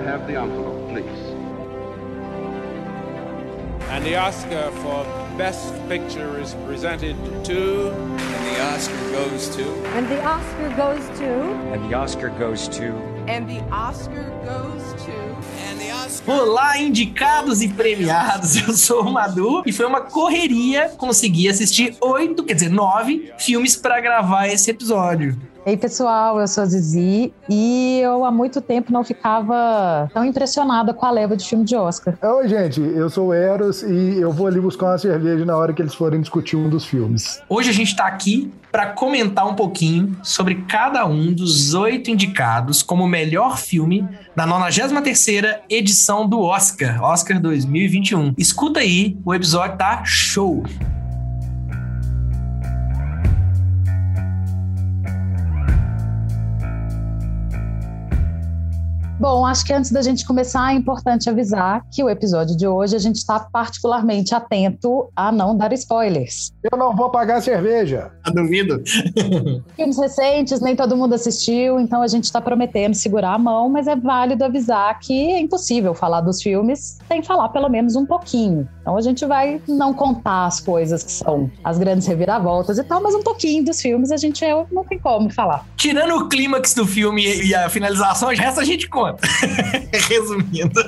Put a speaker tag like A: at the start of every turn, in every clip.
A: I have the envelope, please?
B: And the Oscar for Best Picture is presented to.
C: And the Oscar goes to.
D: And the Oscar goes to.
E: And the Oscar goes to.
F: And the Oscar goes to.
C: And the Oscar.
G: Olá, indicados e premiados. Eu sou o Madu e foi uma correria conseguir assistir oito, quer dizer, nove filmes para gravar esse episódio.
H: Ei, pessoal, eu sou a Zizi e eu há muito tempo não ficava tão impressionada com a leva de filme de Oscar.
I: Oi, gente, eu sou o Eros e eu vou ali buscar uma cerveja na hora que eles forem discutir um dos filmes.
G: Hoje a gente tá aqui para comentar um pouquinho sobre cada um dos oito indicados como melhor filme da 93ª edição do Oscar, Oscar 2021. Escuta aí, o episódio tá show!
H: Bom, acho que antes da gente começar é importante avisar que o episódio de hoje a gente está particularmente atento a não dar spoilers.
I: Eu não vou pagar a cerveja.
G: Tá duvido?
H: Filmes recentes, nem todo mundo assistiu, então a gente está prometendo segurar a mão, mas é válido avisar que é impossível falar dos filmes sem falar pelo menos um pouquinho. Então a gente vai não contar as coisas que são as grandes reviravoltas e tal, mas um pouquinho dos filmes a gente não tem como falar.
G: Tirando o clímax do filme e a finalização, o resto a gente conta. Resumindo.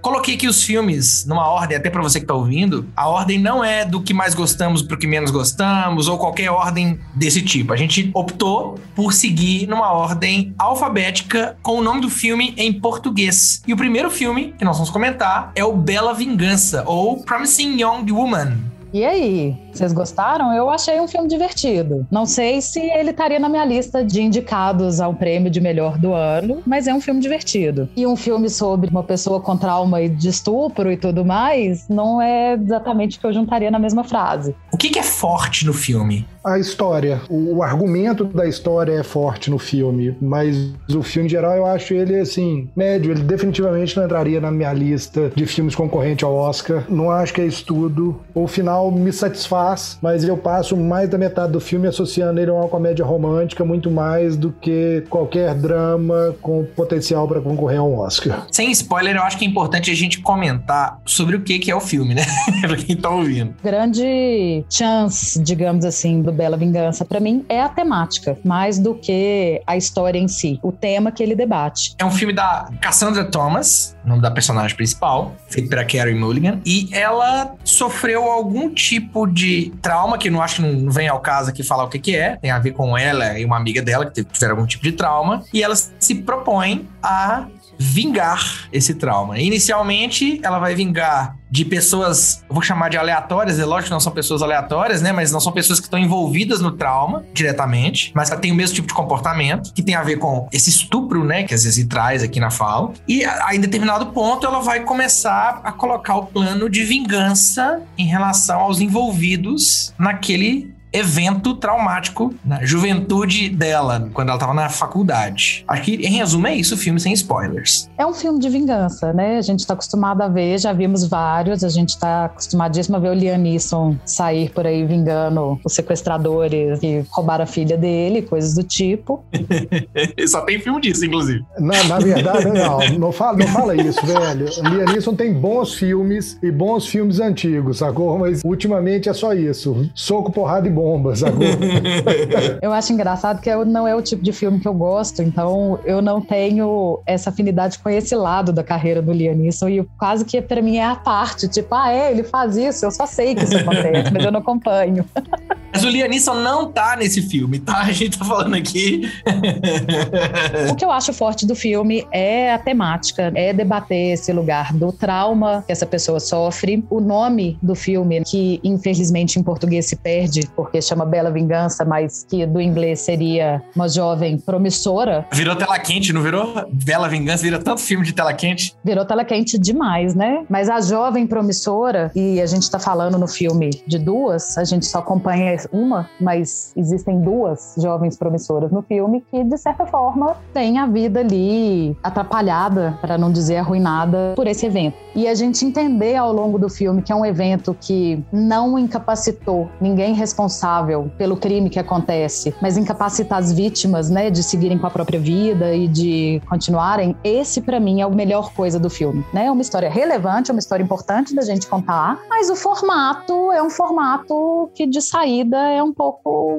G: Coloquei aqui os filmes numa ordem, até para você que tá ouvindo. A ordem não é do que mais gostamos pro que menos gostamos, ou qualquer ordem desse tipo. A gente optou por seguir numa ordem alfabética com o nome do filme em português. E o primeiro filme que nós vamos comentar é o Bela Vingança, ou Promising Young Woman.
H: E aí, vocês gostaram? Eu achei um filme divertido. Não sei se ele estaria na minha lista de indicados ao prêmio de melhor do ano, mas é um filme divertido. E um filme sobre uma pessoa com trauma de estupro e tudo mais, não é exatamente o que eu juntaria na mesma frase.
G: O que, que é forte no filme?
I: A história. O, o, argumento da história é forte no filme, mas o filme em geral eu acho ele assim, médio. Ele definitivamente não entraria na minha lista de filmes concorrentes ao Oscar. Não acho que é isso tudo. O final me satisfaz, mas eu passo mais da metade do filme associando ele a uma comédia romântica muito mais do que qualquer drama com potencial para concorrer ao Oscar.
G: Sem spoiler, eu acho que é importante a gente comentar sobre o que, que é o filme, né? pra quem tá ouvindo.
H: Grande chance, digamos assim, do Bela Vingança, para mim, é a temática, mais do que a história em si, o tema que ele debate.
G: É um filme da Cassandra Thomas, nome da personagem principal, feito pela Carey Mulligan, e ela sofreu algum tipo de trauma, que não acho que não vem ao caso aqui falar o que, que é, tem a ver com ela e uma amiga dela que tiveram algum tipo de trauma, e ela se propõe a vingar esse trauma. Inicialmente, ela vai vingar de pessoas, vou chamar de aleatórias, é lógico que não são pessoas aleatórias, né? Mas não são pessoas que estão envolvidas no trauma diretamente, mas ela tem o mesmo tipo de comportamento, que tem a ver com esse estupro, né? Que às vezes traz aqui na fala. E aí, em determinado ponto, ela vai começar a colocar o plano de vingança em relação aos envolvidos naquele evento traumático na juventude dela, quando ela estava na faculdade. Que, em resumo, é isso o filme sem spoilers.
H: É um filme de vingança, né? A gente está acostumado a ver, já vimos vários, a gente está acostumadíssimo a ver o Liam Neeson sair por aí vingando os sequestradores que roubaram a filha dele, coisas do tipo.
G: Só tem filme disso, inclusive.
I: Na, na verdade, não, não fala, não fala isso, velho. Neeson tem bons filmes e bons filmes antigos, sacou? Mas ultimamente é só isso. Soco, porrada e bombas agora.
H: eu acho engraçado que não é o tipo de filme que eu gosto, então eu não tenho essa afinidade com esse lado da carreira do Liam Neeson e quase que para mim é a parte, tipo, ah, é, ele faz isso, eu só sei que isso acontece, mas eu não acompanho.
G: Mas o Liam Neeson não tá nesse filme, tá? A gente tá falando aqui.
H: o que eu acho forte do filme é a temática, é debater esse lugar do trauma que essa pessoa sofre. O nome do filme, que infelizmente em português se perde, porque chama Bela Vingança, mas que do inglês seria uma jovem promissora.
G: Virou tela quente, não virou? Bela Vingança vira tanto filme de tela quente.
H: Virou tela quente demais, né? Mas a jovem promissora, e a gente tá falando no filme de duas, a gente só acompanha uma, mas existem duas jovens promissoras no filme que, de certa forma, têm a vida ali atrapalhada, para não dizer arruinada, por esse evento. E a gente entender ao longo do filme que é um evento que não incapacitou ninguém responsável pelo crime que acontece, mas incapacita as vítimas, né, de seguirem com a própria vida e de continuarem, esse para mim é a melhor coisa do filme, né? É uma história relevante, é uma história importante da gente contar, mas o formato é um formato que de saída é um pouco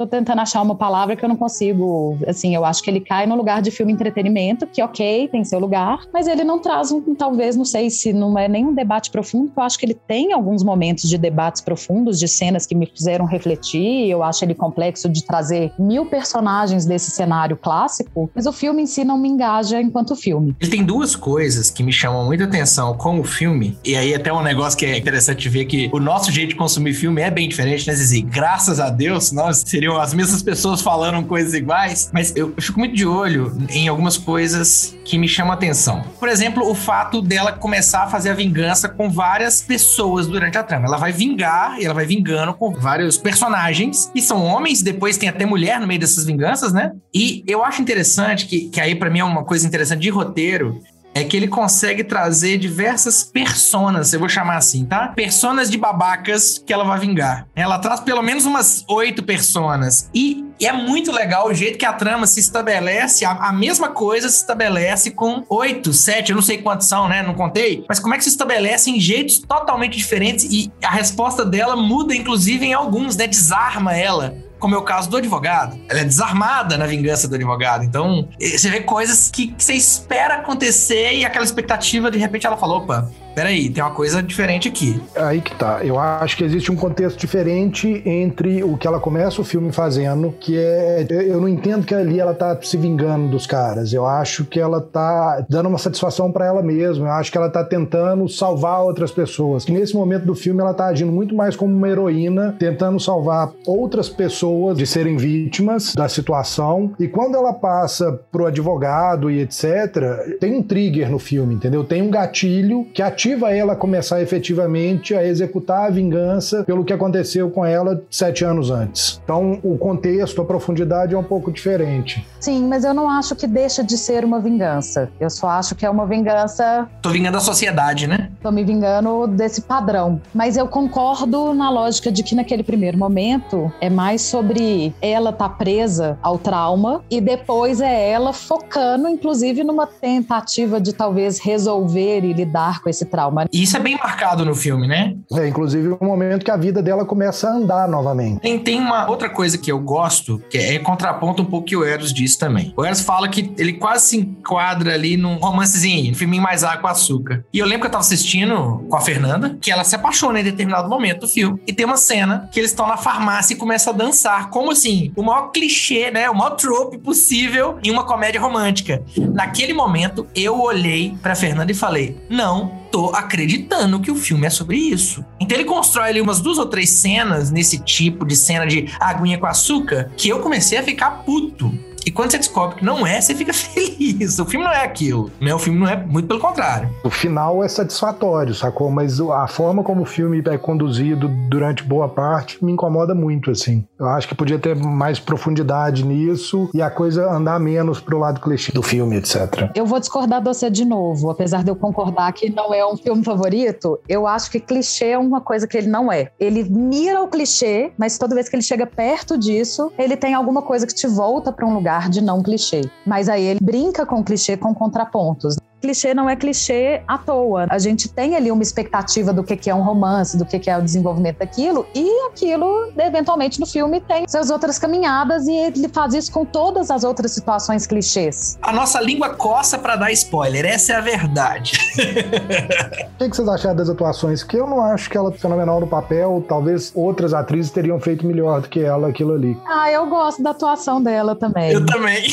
H: Tô tentando achar uma palavra que eu não consigo. Assim, eu acho que ele cai no lugar de filme entretenimento, que ok, tem seu lugar, mas ele não traz um, talvez, não sei se não é nenhum debate profundo, eu acho que ele tem alguns momentos de debates profundos, de cenas que me fizeram refletir. Eu acho ele complexo de trazer mil personagens desse cenário clássico, mas o filme em si não me engaja enquanto filme.
G: Ele tem duas coisas que me chamam muita atenção como filme, e aí até um negócio que é interessante ver que o nosso jeito de consumir filme é bem diferente, né, Zizi? Graças a Deus, nós seríamos as mesmas pessoas falando coisas iguais, mas eu, eu fico muito de olho em algumas coisas que me chamam a atenção. Por exemplo, o fato dela começar a fazer a vingança com várias pessoas durante a trama. Ela vai vingar e ela vai vingando com vários personagens que são homens, depois tem até mulher no meio dessas vinganças, né? E eu acho interessante que, que aí para mim é uma coisa interessante de roteiro, é que ele consegue trazer diversas personas, eu vou chamar assim, tá? Personas de babacas que ela vai vingar. Ela traz pelo menos umas oito personas. E, é muito legal o jeito que a trama se estabelece. A, a, mesma coisa se estabelece com oito, sete, eu não sei quantos são, né? Não contei. Mas como é que se estabelece em jeitos totalmente diferentes e a resposta dela muda, inclusive, em alguns, né? Desarma ela como é o caso do advogado. Ela é desarmada na vingança do advogado. Então, você vê coisas que, que você espera acontecer e aquela expectativa, de repente, ela falou: opa, peraí, tem uma coisa diferente aqui.
I: Aí que tá. Eu acho que existe um contexto diferente entre o que ela começa o filme fazendo, que é. Eu não entendo que ali ela tá se vingando dos caras. Eu acho que ela tá dando uma satisfação para ela mesma. Eu acho que ela tá tentando salvar outras pessoas. Que nesse momento do filme ela tá agindo muito mais como uma heroína, tentando salvar outras pessoas de serem vítimas da situação. E quando ela passa pro advogado e etc., tem um trigger no filme, entendeu? Tem um gatilho que ativa motiva ela a começar efetivamente a executar a vingança pelo que aconteceu com ela sete anos antes. Então, o contexto, a profundidade é um pouco diferente.
H: Sim, mas eu não acho que deixa de ser uma vingança. Eu só acho que é uma vingança.
G: Tô vingando a sociedade, né?
H: Tô me vingando desse padrão. Mas eu concordo na lógica de que naquele primeiro momento é mais sobre ela tá presa ao trauma e depois é ela focando, inclusive, numa tentativa de talvez resolver e lidar com esse trauma.
G: E isso é bem marcado no filme, né?
I: É, inclusive o momento que a vida dela começa a andar novamente.
G: Tem, tem uma outra coisa que eu gosto, que é, é contraponto um pouco que o Eros disse também. O Eros fala que ele quase se enquadra ali num romancezinho, um filminho mais água com açúcar. E eu lembro que eu tava assistindo com a Fernanda, que ela se apaixona em determinado momento do filme. E tem uma cena que eles estão na farmácia e começam a dançar. Como assim? O maior clichê, né? O maior trope possível em uma comédia romântica. Naquele momento, eu olhei pra Fernanda e falei: não, tô acreditando que o filme é sobre isso. Então ele constrói ali umas duas ou três cenas nesse tipo de cena de aguinha com açúcar que eu comecei a ficar puto. E quando você descobre que não é, você fica feliz. O filme não é aquilo. Né? O filme não é, muito pelo contrário.
I: O final é satisfatório, sacou? Mas a forma como o filme é conduzido durante boa parte me incomoda muito, assim. Eu acho que podia ter mais profundidade nisso e a coisa andar menos pro lado clichê do filme, etc.
H: Eu vou discordar de você de novo. Apesar de eu concordar que não é um filme favorito, eu acho que clichê é uma coisa que ele não é. Ele mira o clichê, mas toda vez que ele chega perto disso, ele tem alguma coisa que te volta para um lugar lugar de não clichê. Mas aí ele brinca com clichê com contrapontos clichê não é clichê à toa. A gente tem ali uma expectativa do que é um romance, do que é o desenvolvimento daquilo, e aquilo, eventualmente, no filme tem suas outras caminhadas e ele faz isso com todas as outras situações clichês.
G: A nossa língua coça para dar spoiler, essa é a verdade.
I: o que, que vocês acharam das atuações? Porque eu não acho que ela é fenomenal no papel, talvez outras atrizes teriam feito melhor do que ela aquilo ali.
H: Ah, eu gosto da atuação dela também.
G: Eu também.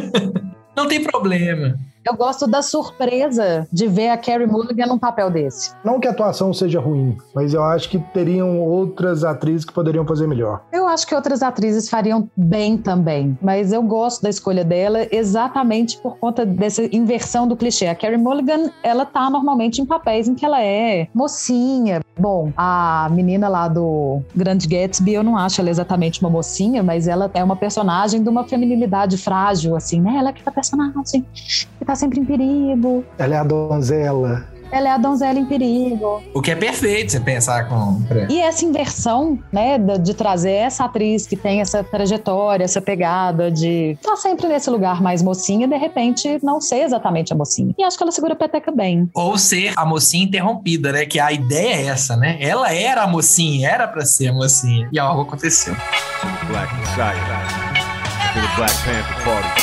G: não tem problema.
H: Eu gosto da surpresa de ver a Carrie Mulligan num papel desse.
I: Não que a atuação seja ruim, mas eu acho que teriam outras atrizes que poderiam fazer melhor.
H: Eu acho que outras atrizes fariam bem também, mas eu gosto da escolha dela exatamente por conta dessa inversão do clichê. A Carrie Mulligan, ela tá normalmente em papéis em que ela é mocinha. Bom, a menina lá do Grande Gatsby, eu não acho ela exatamente uma mocinha, mas ela é uma personagem de uma feminilidade frágil, assim, né? Ela é aquela personagem que tá sempre em perigo.
I: Ela é a donzela.
H: Ela é a donzela em perigo.
G: O que é perfeito, você pensar com.
H: E essa inversão, né, de, trazer essa atriz que tem essa trajetória, essa pegada de estar tá sempre nesse lugar mais mocinha, de repente não ser exatamente a mocinha. E acho que ela segura a peteca bem.
G: Ou ser a mocinha interrompida, né? Que a ideia é essa, né? Ela era a mocinha, era pra ser a mocinha. E algo aconteceu. Black Messiah. Black Panther Party.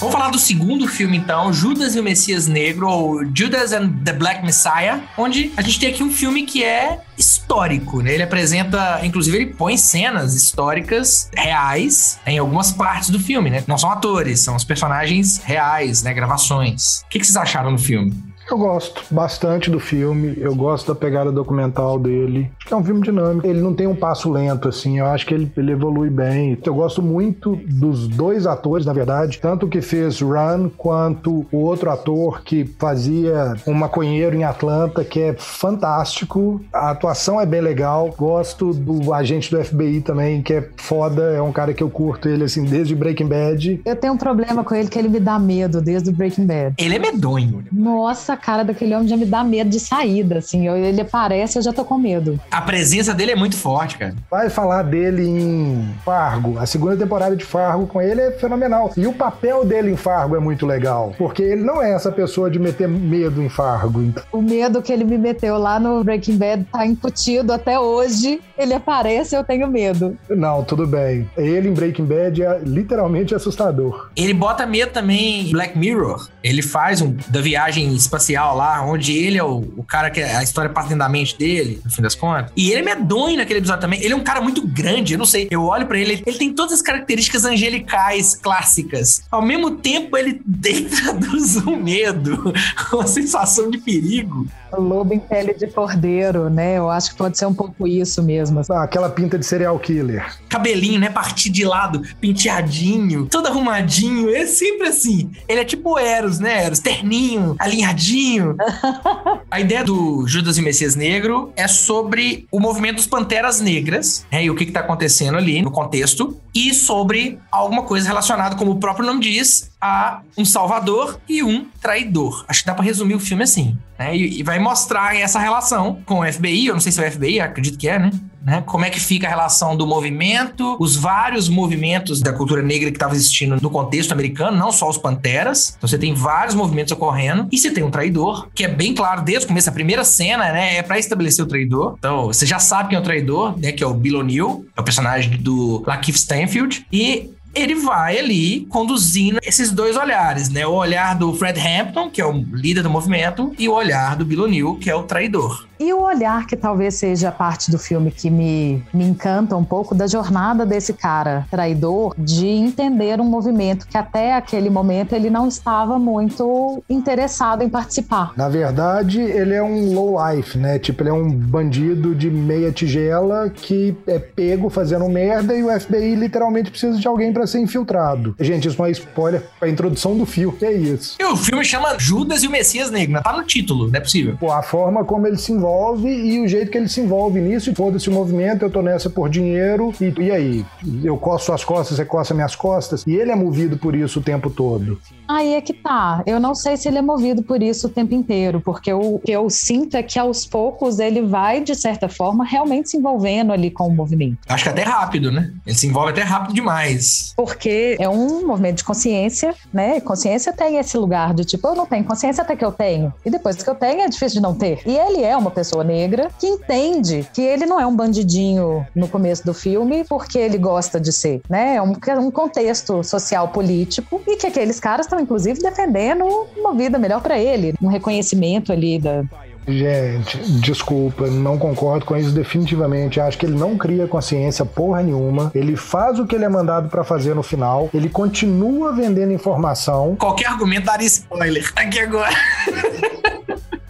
G: Vamos falar do segundo filme, então, Judas e o Messias Negro, ou Judas and the Black Messiah, onde a gente tem aqui um filme que é histórico, né? Ele apresenta, inclusive, ele põe cenas históricas reais em algumas partes do filme, né? Não são atores, são os personagens reais, né? Gravações. O que, que vocês acharam do filme?
I: Eu gosto bastante do filme, eu gosto da pegada documental dele. Acho que é um filme dinâmico. Ele não tem um passo lento, assim, eu acho que ele, ele evolui bem. Eu gosto muito dos dois atores, na verdade, tanto o que fez Run quanto o outro ator que fazia um maconheiro em Atlanta, que é fantástico. A atuação é bem legal. Gosto do agente do FBI também, que é foda, é um cara que eu curto ele, assim, desde Breaking Bad.
H: Eu tenho um problema com ele que ele me dá medo desde o Breaking Bad.
G: Ele é medonho.
H: Nossa, essa cara daquele homem já me dá medo de saída, assim. Eu, ele aparece, eu já tô com medo.
G: A presença dele é muito forte, cara.
I: Vai falar dele em Fargo. A segunda temporada de Fargo com ele é fenomenal. E o papel dele em Fargo é muito legal. Porque ele não é essa pessoa de meter medo em Fargo.
H: O medo que ele me meteu lá no Breaking Bad tá incutido até hoje. Ele aparece, eu tenho medo.
I: Não, tudo bem. Ele em Breaking Bad é literalmente assustador.
G: Ele bota medo também em Black Mirror. Ele faz um da viagem espacial espacial lá, onde ele é o, o cara que a história passa dentro da mente dele, no fim das contas. E ele é medonho naquele episódio também. Ele é um cara muito grande, eu não sei. Eu olho para ele, ele tem todas as características angelicais clássicas. Ao mesmo tempo, ele traduz um medo, uma sensação de perigo.
H: Lobo em pele de cordeiro, né? Eu acho que pode ser um pouco isso mesmo.
I: Ah, aquela pinta de serial killer.
G: Cabelinho, né? Partir de lado, penteadinho, todo arrumadinho. É sempre assim. Ele é tipo Eros, né? Eros, terninho, alinhadinho. A ideia do Judas e Messias Negro é sobre o movimento dos Panteras Negras, né? E o que, que tá acontecendo ali no contexto. E sobre alguma coisa relacionada, como o próprio nome diz, a um salvador e um traidor. Acho que dá para resumir o filme assim. Né? E, e, vai mostrar essa relação com o FBI, eu não sei se é o FBI, acredito que é, né? Né? Como é que fica a relação do movimento, os vários movimentos da cultura negra que estavam existindo no contexto americano, não só os panteras. Então você tem vários movimentos ocorrendo e você tem um traidor, que é bem claro desde o começo, a primeira cena, né, é para estabelecer o traidor. Então você já sabe quem é o traidor, né, que é o Bill O'Neill, é o personagem do Lakeith Stanfield e ele vai ali conduzindo esses dois olhares, né? O olhar do Fred Hampton, que é o líder do movimento, e o olhar do Bill O'Neill, que é o traidor.
H: E o olhar que talvez seja a parte do filme que me, me encanta um pouco da jornada desse cara traidor de entender um movimento que até aquele momento ele não estava muito interessado em participar.
I: Na verdade, ele é um low life, né? Tipo, ele é um bandido de meia tigela que é pego fazendo merda e o FBI literalmente precisa de alguém para ser infiltrado. Gente, isso não é spoiler a introdução do filme, que é isso.
G: E o filme chama Judas e o Messias Negro, tá no título, não é possível.
I: Pô, a forma como ele se envolve envolve e o jeito que ele se envolve nisso. E foda-se o movimento, eu tô nessa por dinheiro. E, e aí? Eu coço suas costas, você coça minhas costas. E ele é movido por isso o tempo todo.
H: Aí é que tá. Eu não sei se ele é movido por isso o tempo inteiro, porque o que eu sinto é que aos poucos ele vai, de certa forma, realmente se envolvendo ali com o movimento.
G: Acho que até rápido, né? Ele se envolve até rápido demais.
H: Porque é um movimento de consciência, né? Consciência tem esse lugar de tipo, eu não tenho consciência até que eu tenho. E depois que eu tenho, é difícil de não ter. E ele é uma pessoa negra que entende que ele não é um bandidinho no começo do filme porque ele gosta de ser, né? É um, é um contexto social político e que aqueles caras estão inclusive defendendo uma vida melhor para ele, um reconhecimento ali da,
I: Gente, desculpa, não concordo com isso definitivamente. Acho que ele não cria consciência porra nenhuma. Ele faz o que ele é mandado para fazer no final. Ele continua vendendo informação.
G: Qualquer argumento daria spoiler aqui agora.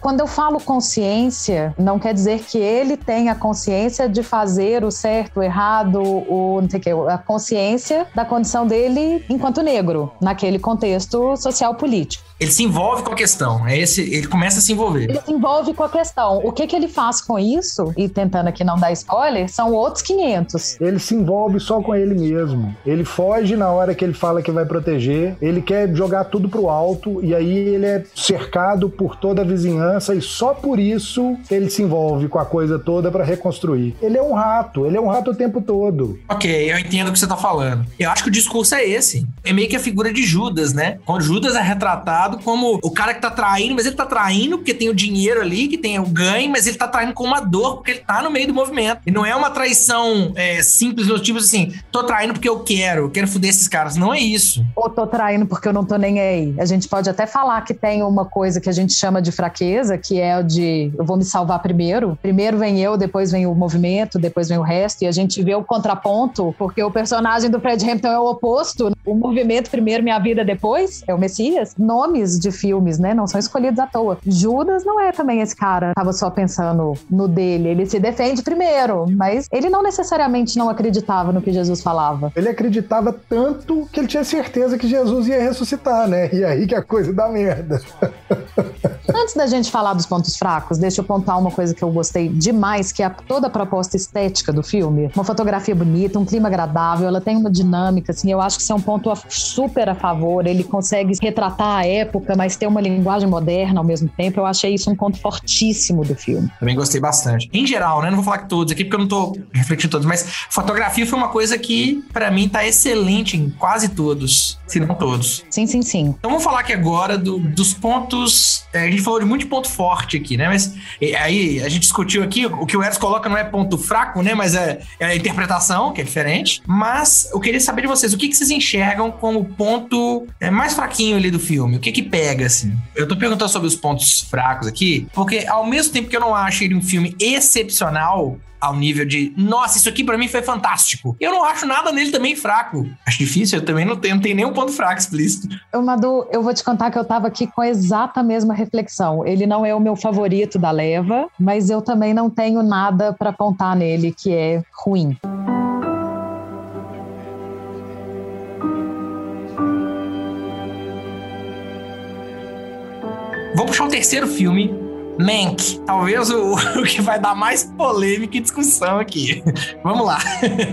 H: Quando eu falo consciência, não quer dizer que ele tenha consciência de fazer o certo, o errado, o não sei o que, a consciência da condição dele enquanto negro, naquele contexto social político.
G: Ele se envolve com a questão. É esse, ele começa a se envolver.
H: Ele se envolve com a questão. O que, que ele faz com isso, e tentando aqui não dar spoiler, são outros 500.
I: Ele se envolve só com ele mesmo. Ele foge na hora que ele fala que vai proteger. Ele quer jogar tudo pro alto. E aí ele é cercado por toda a vizinhança. E só por isso ele se envolve com a coisa toda para reconstruir. Ele é um rato. Ele é um rato o tempo todo.
G: Ok, eu entendo o que você tá falando. Eu acho que o discurso é esse. É meio que a figura de Judas, né? Quando Judas é retratado como o cara que tá traindo, mas ele tá traindo porque tem o dinheiro ali, que tem o ganho, mas ele tá traindo com uma dor, porque ele tá no meio do movimento. E não é uma traição é, simples, do tipo assim, tô traindo porque eu quero, quero foder esses caras. Não é isso.
H: Ou tô traindo porque eu não tô nem aí. A gente pode até falar que tem uma coisa que a gente chama de fraqueza, que é o de eu vou me salvar primeiro. Primeiro vem eu, depois vem o movimento, depois vem o resto. E a gente vê o contraponto, porque o personagem do Fred Hampton é o oposto. O movimento primeiro, minha vida depois, é o Messias. Nome nomes de filmes, né? Não são escolhidos à toa. Judas não é também esse cara, tava só pensando no dele. Ele se defende primeiro, mas ele não necessariamente não acreditava no que Jesus falava.
I: Ele acreditava tanto que ele tinha certeza que Jesus ia ressuscitar, né? E aí que a coisa dá merda.
H: Antes da gente falar dos pontos fracos, deixa eu pontuar uma coisa que eu gostei demais, que é toda a proposta estética do filme. Uma fotografia bonita, um clima agradável, ela tem uma dinâmica, assim, eu acho que isso é um ponto super a favor. Ele consegue retratar a época época, mas ter uma linguagem moderna ao mesmo tempo, eu achei isso um ponto fortíssimo do filme.
G: Também gostei bastante. Em geral, né? Não vou falar que todos aqui, porque eu não tô refletindo todos, mas fotografia foi uma coisa que, para mim, tá excelente em quase todos, se não todos.
H: Sim, sim, sim.
G: Então vamos falar aqui agora do, dos pontos. É, a gente falou de muito ponto forte aqui, né? Mas aí a gente discutiu aqui, o que o Eros coloca não é ponto fraco, né? Mas é, é a interpretação, que é diferente. Mas eu queria saber de vocês, o que, que vocês enxergam como ponto é, mais fraquinho ali do filme? O que que pega, assim? Eu tô perguntando sobre os pontos fracos aqui, porque ao mesmo tempo que eu não acho ele um filme excepcional, ao nível de, nossa, isso aqui para mim foi fantástico. Eu não acho nada nele também fraco. Acho difícil, eu também não tenho, não tenho nenhum ponto fraco explícito.
H: Eu, Madu, eu vou te contar que eu tava aqui com a exata mesma reflexão. Ele não é o meu favorito da leva, mas eu também não tenho nada para apontar nele que é ruim.
G: Terceiro filme, Mank. Talvez o, o, que vai dar mais polêmica e discussão aqui. Vamos lá.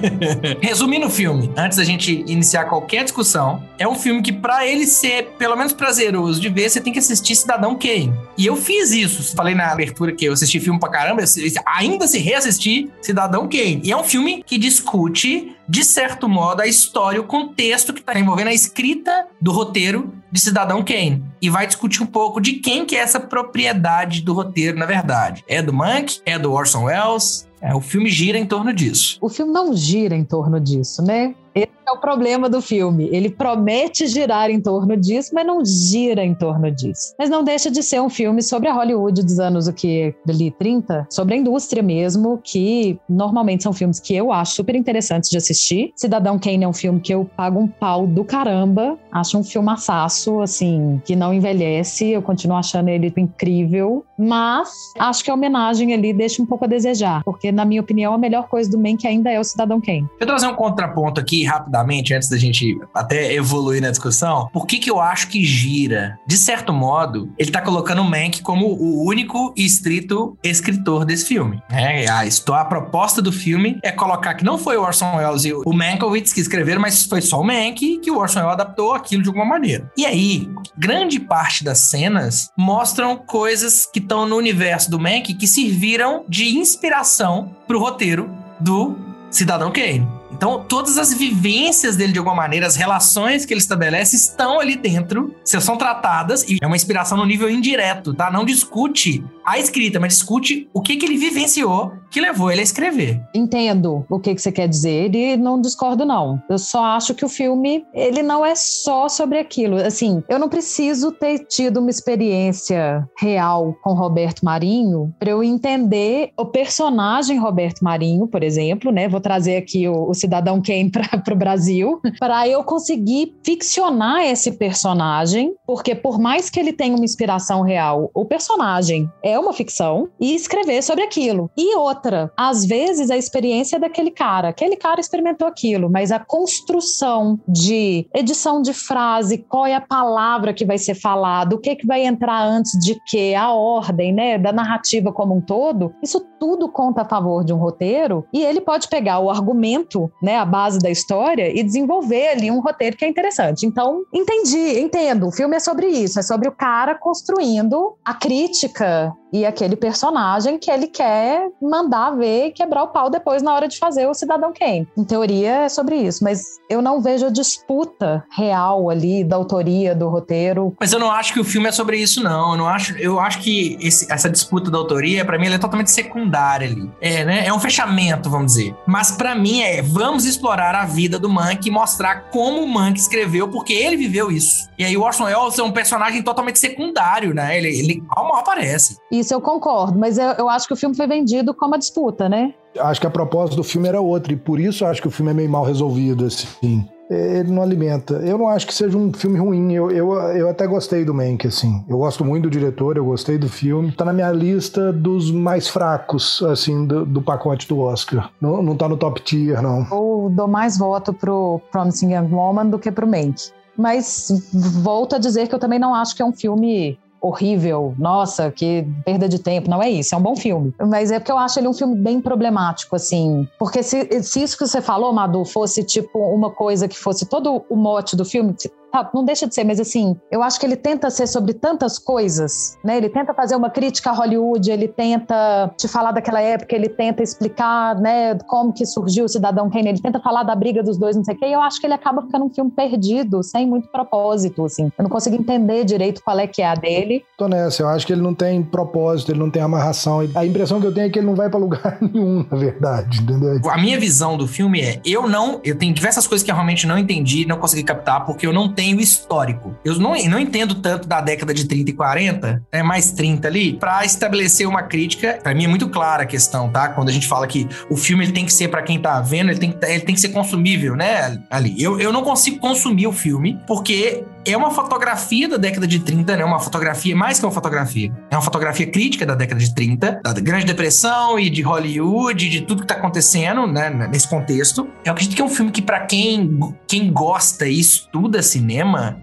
G: Resumindo o filme, antes da gente iniciar qualquer discussão, é um filme que, para ele ser pelo menos prazeroso de ver, você tem que assistir Cidadão Kane. E eu fiz isso. Falei na abertura que eu assisti filme pra caramba, ainda se reassistir Cidadão Kane. E é um filme que discute de certo modo, a história, o contexto que está envolvendo a escrita do roteiro de Cidadão Kane. E vai discutir um pouco de quem que é essa propriedade do roteiro, na verdade. É do Monk? É do Orson Welles? É, o filme gira em torno disso.
H: O filme não gira em torno disso, né? Esse é o problema do filme. Ele promete girar em torno disso, mas não gira em torno disso. Mas não deixa de ser um filme sobre a Hollywood dos anos o que ali 30, sobre a indústria mesmo, que normalmente são filmes que eu acho super interessantes de assistir. Cidadão Kane é um filme que eu pago um pau do caramba. Acho um filme assaço, assim, que não envelhece. Eu continuo achando ele incrível, mas acho que a homenagem ali deixa um pouco a desejar, porque na minha opinião a melhor coisa do Man que ainda é o Cidadão Kane.
G: Eu trazer um contraponto aqui rapidamente, antes da gente até evoluir na discussão, por que que eu acho que gira? De certo modo, ele tá colocando o Mank como o único e estrito escritor desse filme. É, a, a proposta do filme é colocar que não foi o Orson Welles e o Mankiewicz que escreveram, mas foi só o Mank que o Orson Welles adaptou aquilo de alguma maneira. E aí, grande parte das cenas mostram coisas que estão no universo do Mank que serviram de inspiração pro roteiro do Cidadão Kane. Então, todas as vivências dele, de alguma maneira, as relações que ele estabelece, estão ali dentro, são tratadas, e é uma inspiração no nível indireto, tá? Não discute a escrita, mas discute o que, que ele vivenciou que levou ele a escrever.
H: Entendo o que, que você quer dizer e não discordo, não. Eu só acho que o filme, ele não é só sobre aquilo. Assim, eu não preciso ter tido uma experiência real com Roberto Marinho para eu entender o personagem Roberto Marinho, por exemplo, né? Vou trazer aqui o, o Cidadão Kane para o Brasil, para eu conseguir ficcionar esse personagem, porque por mais que ele tenha uma inspiração real, o personagem é uma ficção, e escrever sobre aquilo. E outra, às vezes a experiência é daquele cara, aquele cara experimentou aquilo, mas a construção de edição de frase, qual é a palavra que vai ser falada, o que, que vai entrar antes de que, a ordem, né, da narrativa como um todo, isso tudo conta a favor de um roteiro e ele pode pegar o argumento, né, a base da história e desenvolver ali um roteiro que é interessante. Então, entendi, entendo. O filme é sobre isso, é sobre o cara construindo a crítica e aquele personagem que ele quer mandar ver e quebrar o pau depois na hora de fazer o Cidadão Kane. Em teoria é sobre isso, mas eu não vejo a disputa real ali da autoria do roteiro.
G: Mas eu não acho que o filme é sobre isso não. Eu não acho, eu acho que esse, essa disputa da autoria para mim é totalmente secundária ali. É, né? É um fechamento, vamos dizer. Mas para mim é, vamos explorar a vida do Monk e mostrar como o Monk escreveu porque ele viveu isso. E aí o Orson Welles é um personagem totalmente secundário, né? Ele, ele mal, mal aparece.
H: Isso eu concordo, mas eu, eu acho que o filme foi vendido como uma disputa, né?
I: Acho que a proposta do filme era outra, e por isso acho que o filme é meio mal resolvido, assim. Ele não alimenta. Eu não acho que seja um filme ruim. Eu, eu, eu até gostei do Mank, assim. Eu gosto muito do diretor, eu gostei do filme. Tá na minha lista dos mais fracos, assim, do, do pacote do Oscar. Não, não tá no top tier, não.
H: Eu dou mais voto pro Promising Young Woman do que pro Mank. Mas volto a dizer que eu também não acho que é um filme horrível, nossa, que perda de tempo. Não é isso, é um bom filme. Mas é porque eu acho ele um filme bem problemático, assim. Porque se, se isso que você falou, Madu, fosse tipo uma coisa que fosse todo o mote do filme, tá, não deixa de ser, mas assim, eu acho que ele tenta ser sobre tantas coisas, né? Ele tenta fazer uma crítica a Hollywood, ele tenta te falar daquela época, ele tenta explicar, né, como que surgiu o Cidadão Kane, ele tenta falar da briga dos dois, não sei o quê, e eu acho que ele acaba ficando um filme perdido, sem muito propósito, assim. Eu não consigo entender direito qual é que é a dele.
I: Tô nessa, eu acho que ele não tem propósito, ele não tem amarração. A impressão que eu tenho é que ele não vai para lugar nenhum, na verdade, entendeu?
G: A minha visão do filme é, eu não, eu tenho diversas coisas que eu realmente não entendi, não consegui captar, porque eu não tenho tenho histórico. Eu não, não entendo tanto da década de 30 e 40, é mais 30 ali, para estabelecer uma crítica. Para mim é muito clara a questão, tá? Quando a gente fala que o filme ele tem que ser para quem tá vendo, ele tem, ele tem que ser consumível, né? Ali. Eu, eu não consigo consumir o filme porque é uma fotografia da década de 30, né? Uma fotografia, mais que uma fotografia. É uma fotografia crítica da década de 30, da Grande Depressão e de Hollywood, de tudo que tá acontecendo, né? Nesse contexto. Eu acredito que é um filme que, para quem, quem gosta e estuda cinema,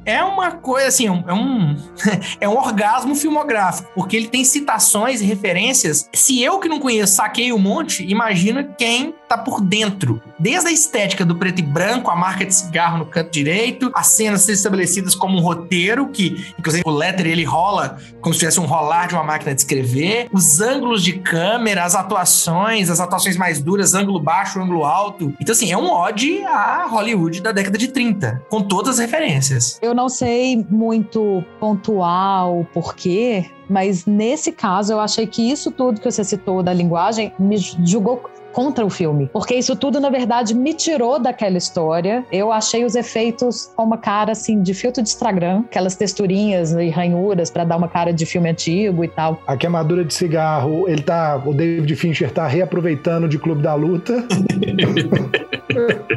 G: é uma coisa assim, é um, é um orgasmo filmográfico, porque ele tem citações e referências. Se eu que não conheço saquei um monte, imagina quem tá por dentro. Desde a estética do preto e branco, a marca de cigarro no canto direito, as cenas estabelecidas como um roteiro, que inclusive o letter ele rola como se tivesse um rolar de uma máquina de escrever, os ângulos de câmera, as atuações, as atuações mais duras, ângulo baixo, ângulo alto. Então, assim, é um ode a Hollywood da década de 30, com todas as referências.
H: Eu não sei muito pontuar o porquê, mas nesse caso eu achei que isso tudo que você citou da linguagem me julgou contra o filme. Porque isso tudo, na verdade, me tirou daquela história. Eu achei os efeitos com uma cara, assim, de filtro de Instagram, aquelas texturinhas e ranhuras para dar uma cara de filme antigo e tal.
I: A queimadura de cigarro, ele tá. O David Fincher tá reaproveitando de Clube da Luta.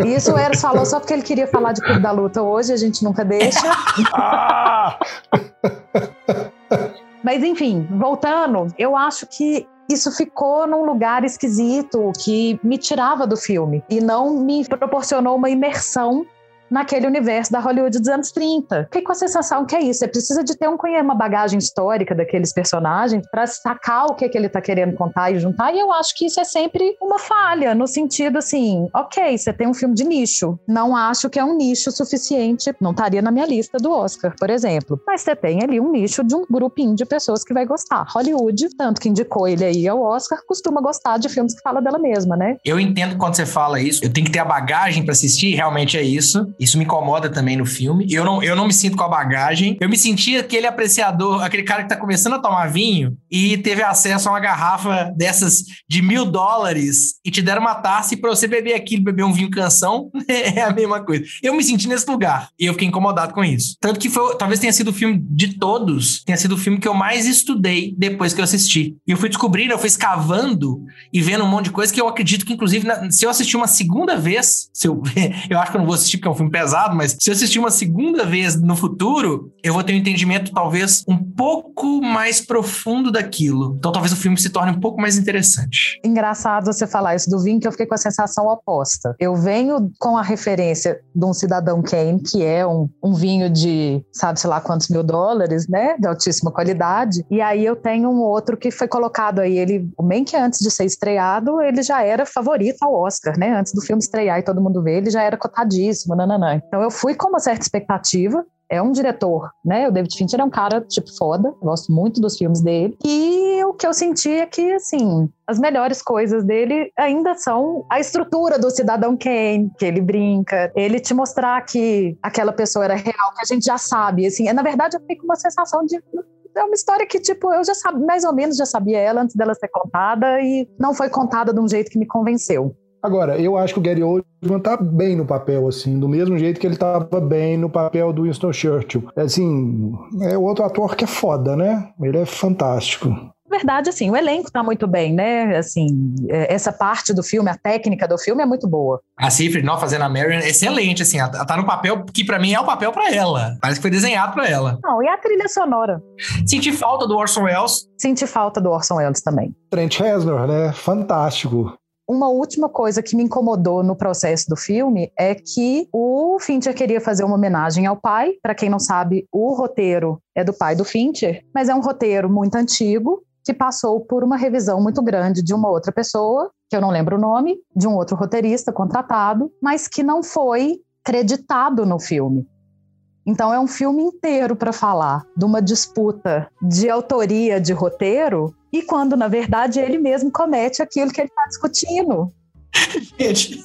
H: Isso o Eros falou só porque ele queria falar de Clube da Luta hoje, a gente nunca deixa. ah! Mas enfim, voltando, eu acho que isso ficou num lugar esquisito que me tirava do filme e não me proporcionou uma imersão naquele universo da Hollywood dos anos 30. Fiquei com a sensação que é isso. Você precisa de ter um, uma bagagem histórica daqueles personagens para sacar o que, que ele tá querendo contar e juntar. E eu acho que isso é sempre uma falha, no sentido assim, ok, você tem um filme de nicho. Não acho que é um nicho suficiente. Não estaria na minha lista do Oscar, por exemplo. Mas você tem ali um nicho de um grupinho de pessoas que vai gostar. Hollywood, tanto que indicou ele aí ao Oscar, costuma gostar de filmes que fala dela mesma, né?
G: Eu entendo quando você fala isso, eu tenho que ter a bagagem para assistir, realmente é isso. Isso me incomoda também no filme. Eu não, eu não me sinto com a bagagem. Eu me senti aquele apreciador, aquele cara que tá começando a tomar vinho e teve acesso a uma garrafa dessas de mil dólares e te deram uma taça e pra você beber aquilo, beber um vinho canção, é a mesma coisa. Eu me senti nesse lugar e eu fiquei incomodado com isso. Tanto que foi, talvez tenha sido o filme de todos, tenha sido o filme que eu mais estudei depois que eu assisti. E eu fui descobrindo, eu fui escavando e vendo um monte de coisa que eu acredito que, inclusive, na, se eu assistir uma segunda vez, se eu, eu acho que eu não vou assistir porque é um filme pesado, mas se eu assistir uma segunda vez no futuro, eu vou ter um entendimento talvez um pouco mais profundo daquilo. Então talvez o filme se torne um pouco mais interessante.
H: Engraçado você falar isso do vinho, que eu fiquei com a sensação oposta. Eu venho com a referência de um Cidadão Kane, que é um, um vinho de, sabe, sei lá quantos mil dólares, né? De altíssima qualidade. E aí eu tenho um outro que foi colocado aí, ele, o que antes de ser estreado, ele já era favorito ao Oscar, né? Antes do filme estrear e todo mundo ver, ele já era cotadíssimo, nananã. Então eu fui com uma certa expectativa, é um diretor, né? O David Fincher é um cara, tipo, foda. Gosto muito dos filmes dele. E o que eu senti é que, assim, as melhores coisas dele ainda são a estrutura do Cidadão Kane, que ele brinca, ele te mostrar que aquela pessoa era real, que a gente já sabe. Assim, na verdade, eu fiquei com uma sensação de é uma história que, tipo, eu já sabia, mais ou menos já sabia ela antes dela ser contada e não foi contada de um jeito que me convenceu.
I: Agora, eu acho que o Gary Oldman tá bem no papel, assim, do mesmo jeito que ele tava bem no papel do Winston Churchill. Assim, é outro ator que é foda, né? Ele é fantástico
H: verdade, assim, o elenco tá muito bem, né? Assim, é, essa parte do filme, a técnica do filme é muito boa.
G: A Cifre, não fazendo a Marion, é excelente, assim, ela tá no papel que para mim é o papel para ela. Parece que foi desenhado para ela.
H: Não, e a trilha sonora?
G: Senti falta do Orson Welles.
H: Senti falta do Orson Welles também.
I: Trent Reznor, né? Fantástico.
H: Uma última coisa que me incomodou no processo do filme é que o Fincher queria fazer uma homenagem ao pai. Para quem não sabe, o roteiro é do pai do Fincher, mas é um roteiro muito antigo que passou por uma revisão muito grande de uma outra pessoa, que eu não lembro o nome, de um outro roteirista contratado, mas que não foi creditado no filme. Então é um filme inteiro para falar de uma disputa de autoria de roteiro e quando na verdade ele mesmo comete aquilo que ele está discutindo.
G: Gente,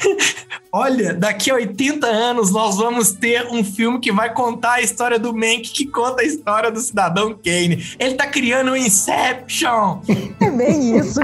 G: Olha, daqui a 80 anos nós vamos ter um filme que vai contar a história do Mank, que conta a história do cidadão Kane. Ele tá criando um Inception.
H: É bem isso.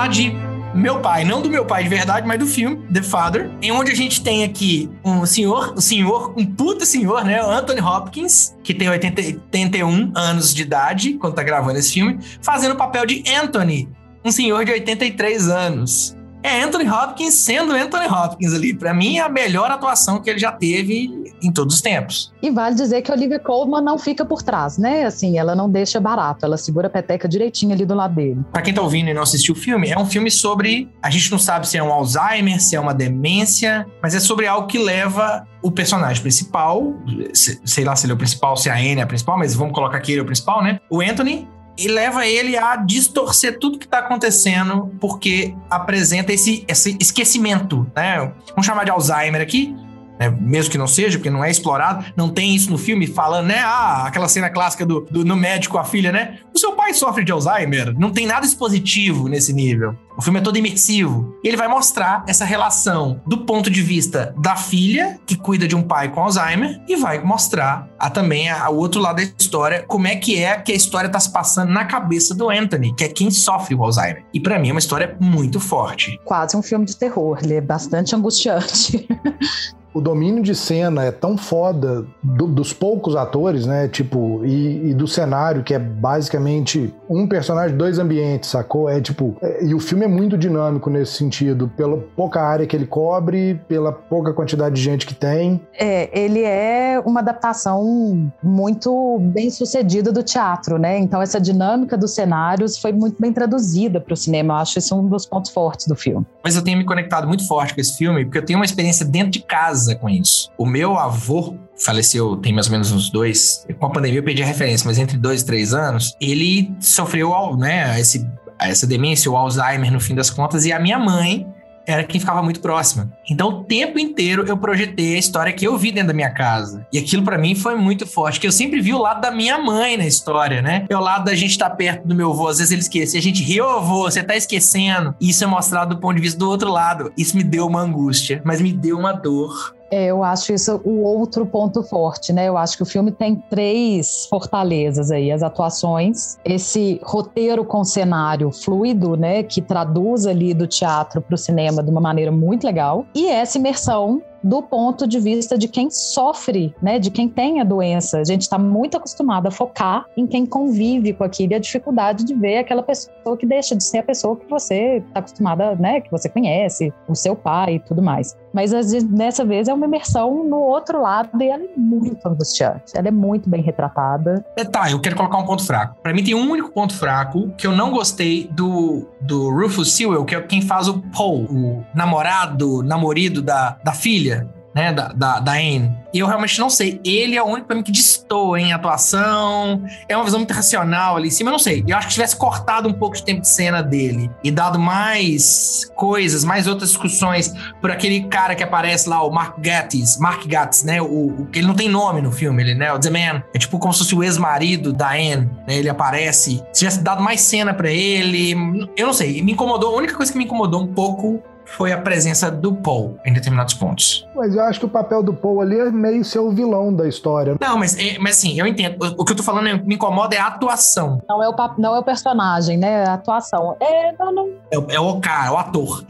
G: Falar de meu pai, não do meu pai de verdade, mas do filme The Father, em onde a gente tem aqui um senhor, um senhor, um puta senhor, né, Anthony Hopkins, que tem 80, 81 anos de idade quando tá gravando esse filme, fazendo o papel de Anthony, um senhor de 83 anos é Anthony Hopkins sendo Anthony Hopkins ali. Para mim, é a melhor atuação que ele já teve em todos os tempos.
H: E vale dizer que a Olivia Colman não fica por trás, né? Assim, ela não deixa barato, ela segura a peteca direitinho ali do lado dele.
G: Pra quem tá ouvindo e não assistiu o filme, é um filme sobre. A gente não sabe se é um Alzheimer, se é uma demência, mas é sobre algo que leva o personagem principal, sei lá se ele é o principal, se a Anne é a principal, mas vamos colocar que ele é o principal, né? O Anthony e leva ele a distorcer tudo que está acontecendo, porque apresenta esse, esse esquecimento, né? Vamos chamar de Alzheimer aqui, né? mesmo que não seja, porque não é explorado, não tem isso no filme falando, né? Ah, aquela cena clássica do, do no médico a filha, né? O seu pai sofre de Alzheimer. Não tem nada expositivo nesse nível. O filme é todo imersivo. E ele vai mostrar essa relação do ponto de vista da filha, que cuida de um pai com Alzheimer, e vai mostrar a, também o outro lado da história, como é que é que a história está se passando na cabeça do Anthony, que é quem sofre o Alzheimer. E para mim é uma história muito forte.
H: Quase um filme de terror, ele é bastante angustiante.
I: o domínio de cena é tão foda do- dos poucos atores, né? Tipo, e, e do cenário, que é basicamente um personagem, dois ambientes, sacou? É tipo. é- e o filme é muito dinâmico nesse sentido, pela pouca área que ele cobre, pela pouca quantidade de gente que tem.
H: É, ele é uma adaptação muito bem sucedida do teatro, né? Então essa dinâmica dos cenários foi muito bem traduzida para o cinema. Eu acho isso um dos pontos fortes do filme.
G: Mas eu tenho me conectado muito forte com esse filme, porque eu tenho uma experiência dentro de casa com isso. O meu avô faleceu tem mais ou menos uns dois. Com a pandemia eu perdi a referência, mas entre dois e três anos, ele sofreu né, esse, essa demência, o Alzheimer, no fim das contas, e a minha mãe era quem ficava muito próxima. Então, o tempo inteiro eu projetei a história que eu vi dentro da minha casa. E aquilo pra mim foi muito forte, que eu sempre vi o lado da minha mãe na história, né? É o lado da gente estar perto do meu avô, às vezes ele esquece. A gente ri, ô avô, você tá esquecendo. Isso é mostrado do ponto de vista do outro lado. Isso me deu uma angústia, mas me deu uma dor.
H: É, eu acho isso o outro ponto forte, né? Eu acho que o filme tem três fortalezas aí: as atuações, esse roteiro com cenário fluido, né? Que traduz ali do teatro para o cinema de uma maneira muito legal, e essa imersão do ponto de vista de quem sofre, né, de quem tem a doença. A gente está muito acostumado a focar em quem convive com aquilo e a dificuldade de ver aquela pessoa que deixa de ser a pessoa que você está acostumada, né, que você conhece, o seu pai e tudo mais. Mas dessa vez é uma imersão no outro lado e ela é muito angustiante. Ela é muito bem retratada.
G: É, Tá, eu quero colocar um ponto fraco. Pra mim tem um único ponto fraco que eu não gostei do, do Rufus Sewell, que é quem faz o Paul, o namorado, namorido da, da filha, né, da, da, da Anne. E eu realmente não sei. Ele é o único pra mim que destoa em atuação. É uma visão muito racional ali em cima, eu não sei. Eu acho que se tivesse cortado um pouco de tempo de cena dele e dado mais coisas, mais outras discussões por aquele cara que aparece lá, o Mark Gatiss, Mark Gatiss, né? O, o ele não tem nome no filme, ele, né? O The Man. É tipo como se fosse o ex-marido da Anne, né? Ele aparece. Se tivesse dado mais cena pra ele, eu não sei. Me incomodou. A única coisa que me incomodou um pouco foi a presença do Paul em determinados pontos.
I: Mas eu acho que o papel do Paul ali é meio ser o vilão da história.
G: Não, mas, é, mas assim, eu entendo. O, o que eu tô falando é, me incomoda é a atuação.
H: Não é o, pap- não é o personagem, né? A atuação. É, não, não.
G: É, o- é o cara, o ator.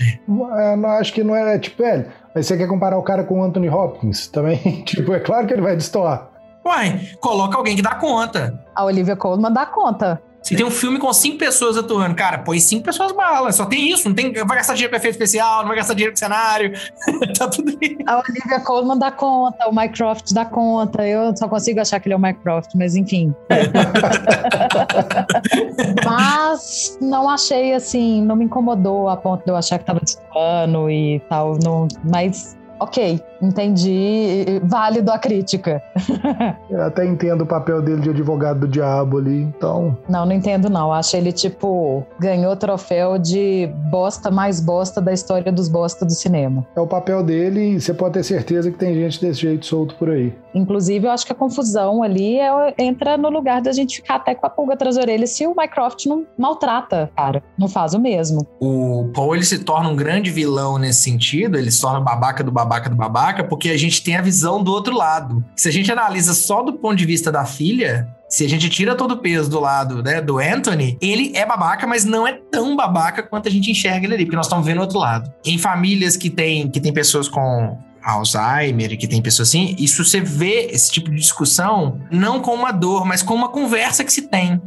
I: É, não, acho que não é tipo, é, mas você quer comparar o cara com o Anthony Hopkins também? tipo, é claro que ele vai destoar.
G: Uai, coloca alguém que dá conta.
H: A Olivia Colman dá conta.
G: Se tem um filme com cinco pessoas atuando, cara, põe cinco pessoas bala. Só tem isso. Não tem, vai gastar dinheiro com efeito especial, não vai gastar dinheiro com cenário. tá tudo aí.
H: A Olivia Colman dá conta, o Mycroft dá conta. Eu só consigo achar que ele é o Mycroft, mas enfim. mas não achei assim, não me incomodou a ponto de eu achar que tava destoando e tal. Não, mas ok, entendi. Válido a crítica.
I: Eu até entendo o papel dele de advogado do diabo ali, então.
H: Não, não entendo, não. Acho ele, tipo, ganhou o troféu de bosta mais bosta da história dos bosta do cinema.
I: É o papel dele e você pode ter certeza que tem gente desse jeito solto por aí.
H: Inclusive, eu acho que a confusão ali é- entra no lugar da gente ficar até com a pulga atrás da orelha se o Mycroft não maltrata, cara. Não faz o mesmo.
G: O Paul ele se torna um grande vilão nesse sentido, ele se torna babaca do babaca do babaca, porque a gente tem a visão do outro lado. Se a gente analisa só do ponto de vista da filha, se a gente tira todo o peso do lado né, do Anthony, ele é babaca, mas não é tão babaca quanto a gente enxerga ele ali, porque nós estamos vendo o outro lado. Em famílias que tem, que tem pessoas com Alzheimer, que tem pessoas assim, isso você vê esse tipo de discussão não com uma dor, mas com uma conversa que se tem.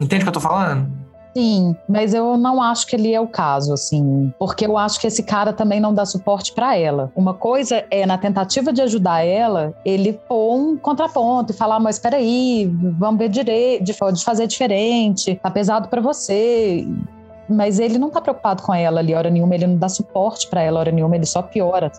G: Entende o que eu tô falando?
H: Sim, mas eu não acho que ele é o caso, assim. Porque eu acho que esse cara também não dá suporte pra ela. Uma coisa é, na tentativa de ajudar ela, ele pôr um contraponto e falar: mas peraí, vamos ver direito, de, fazer diferente, tá pesado pra você. Mas ele não tá preocupado com ela ali, hora nenhuma, ele não dá suporte pra ela, hora nenhuma, ele só piora.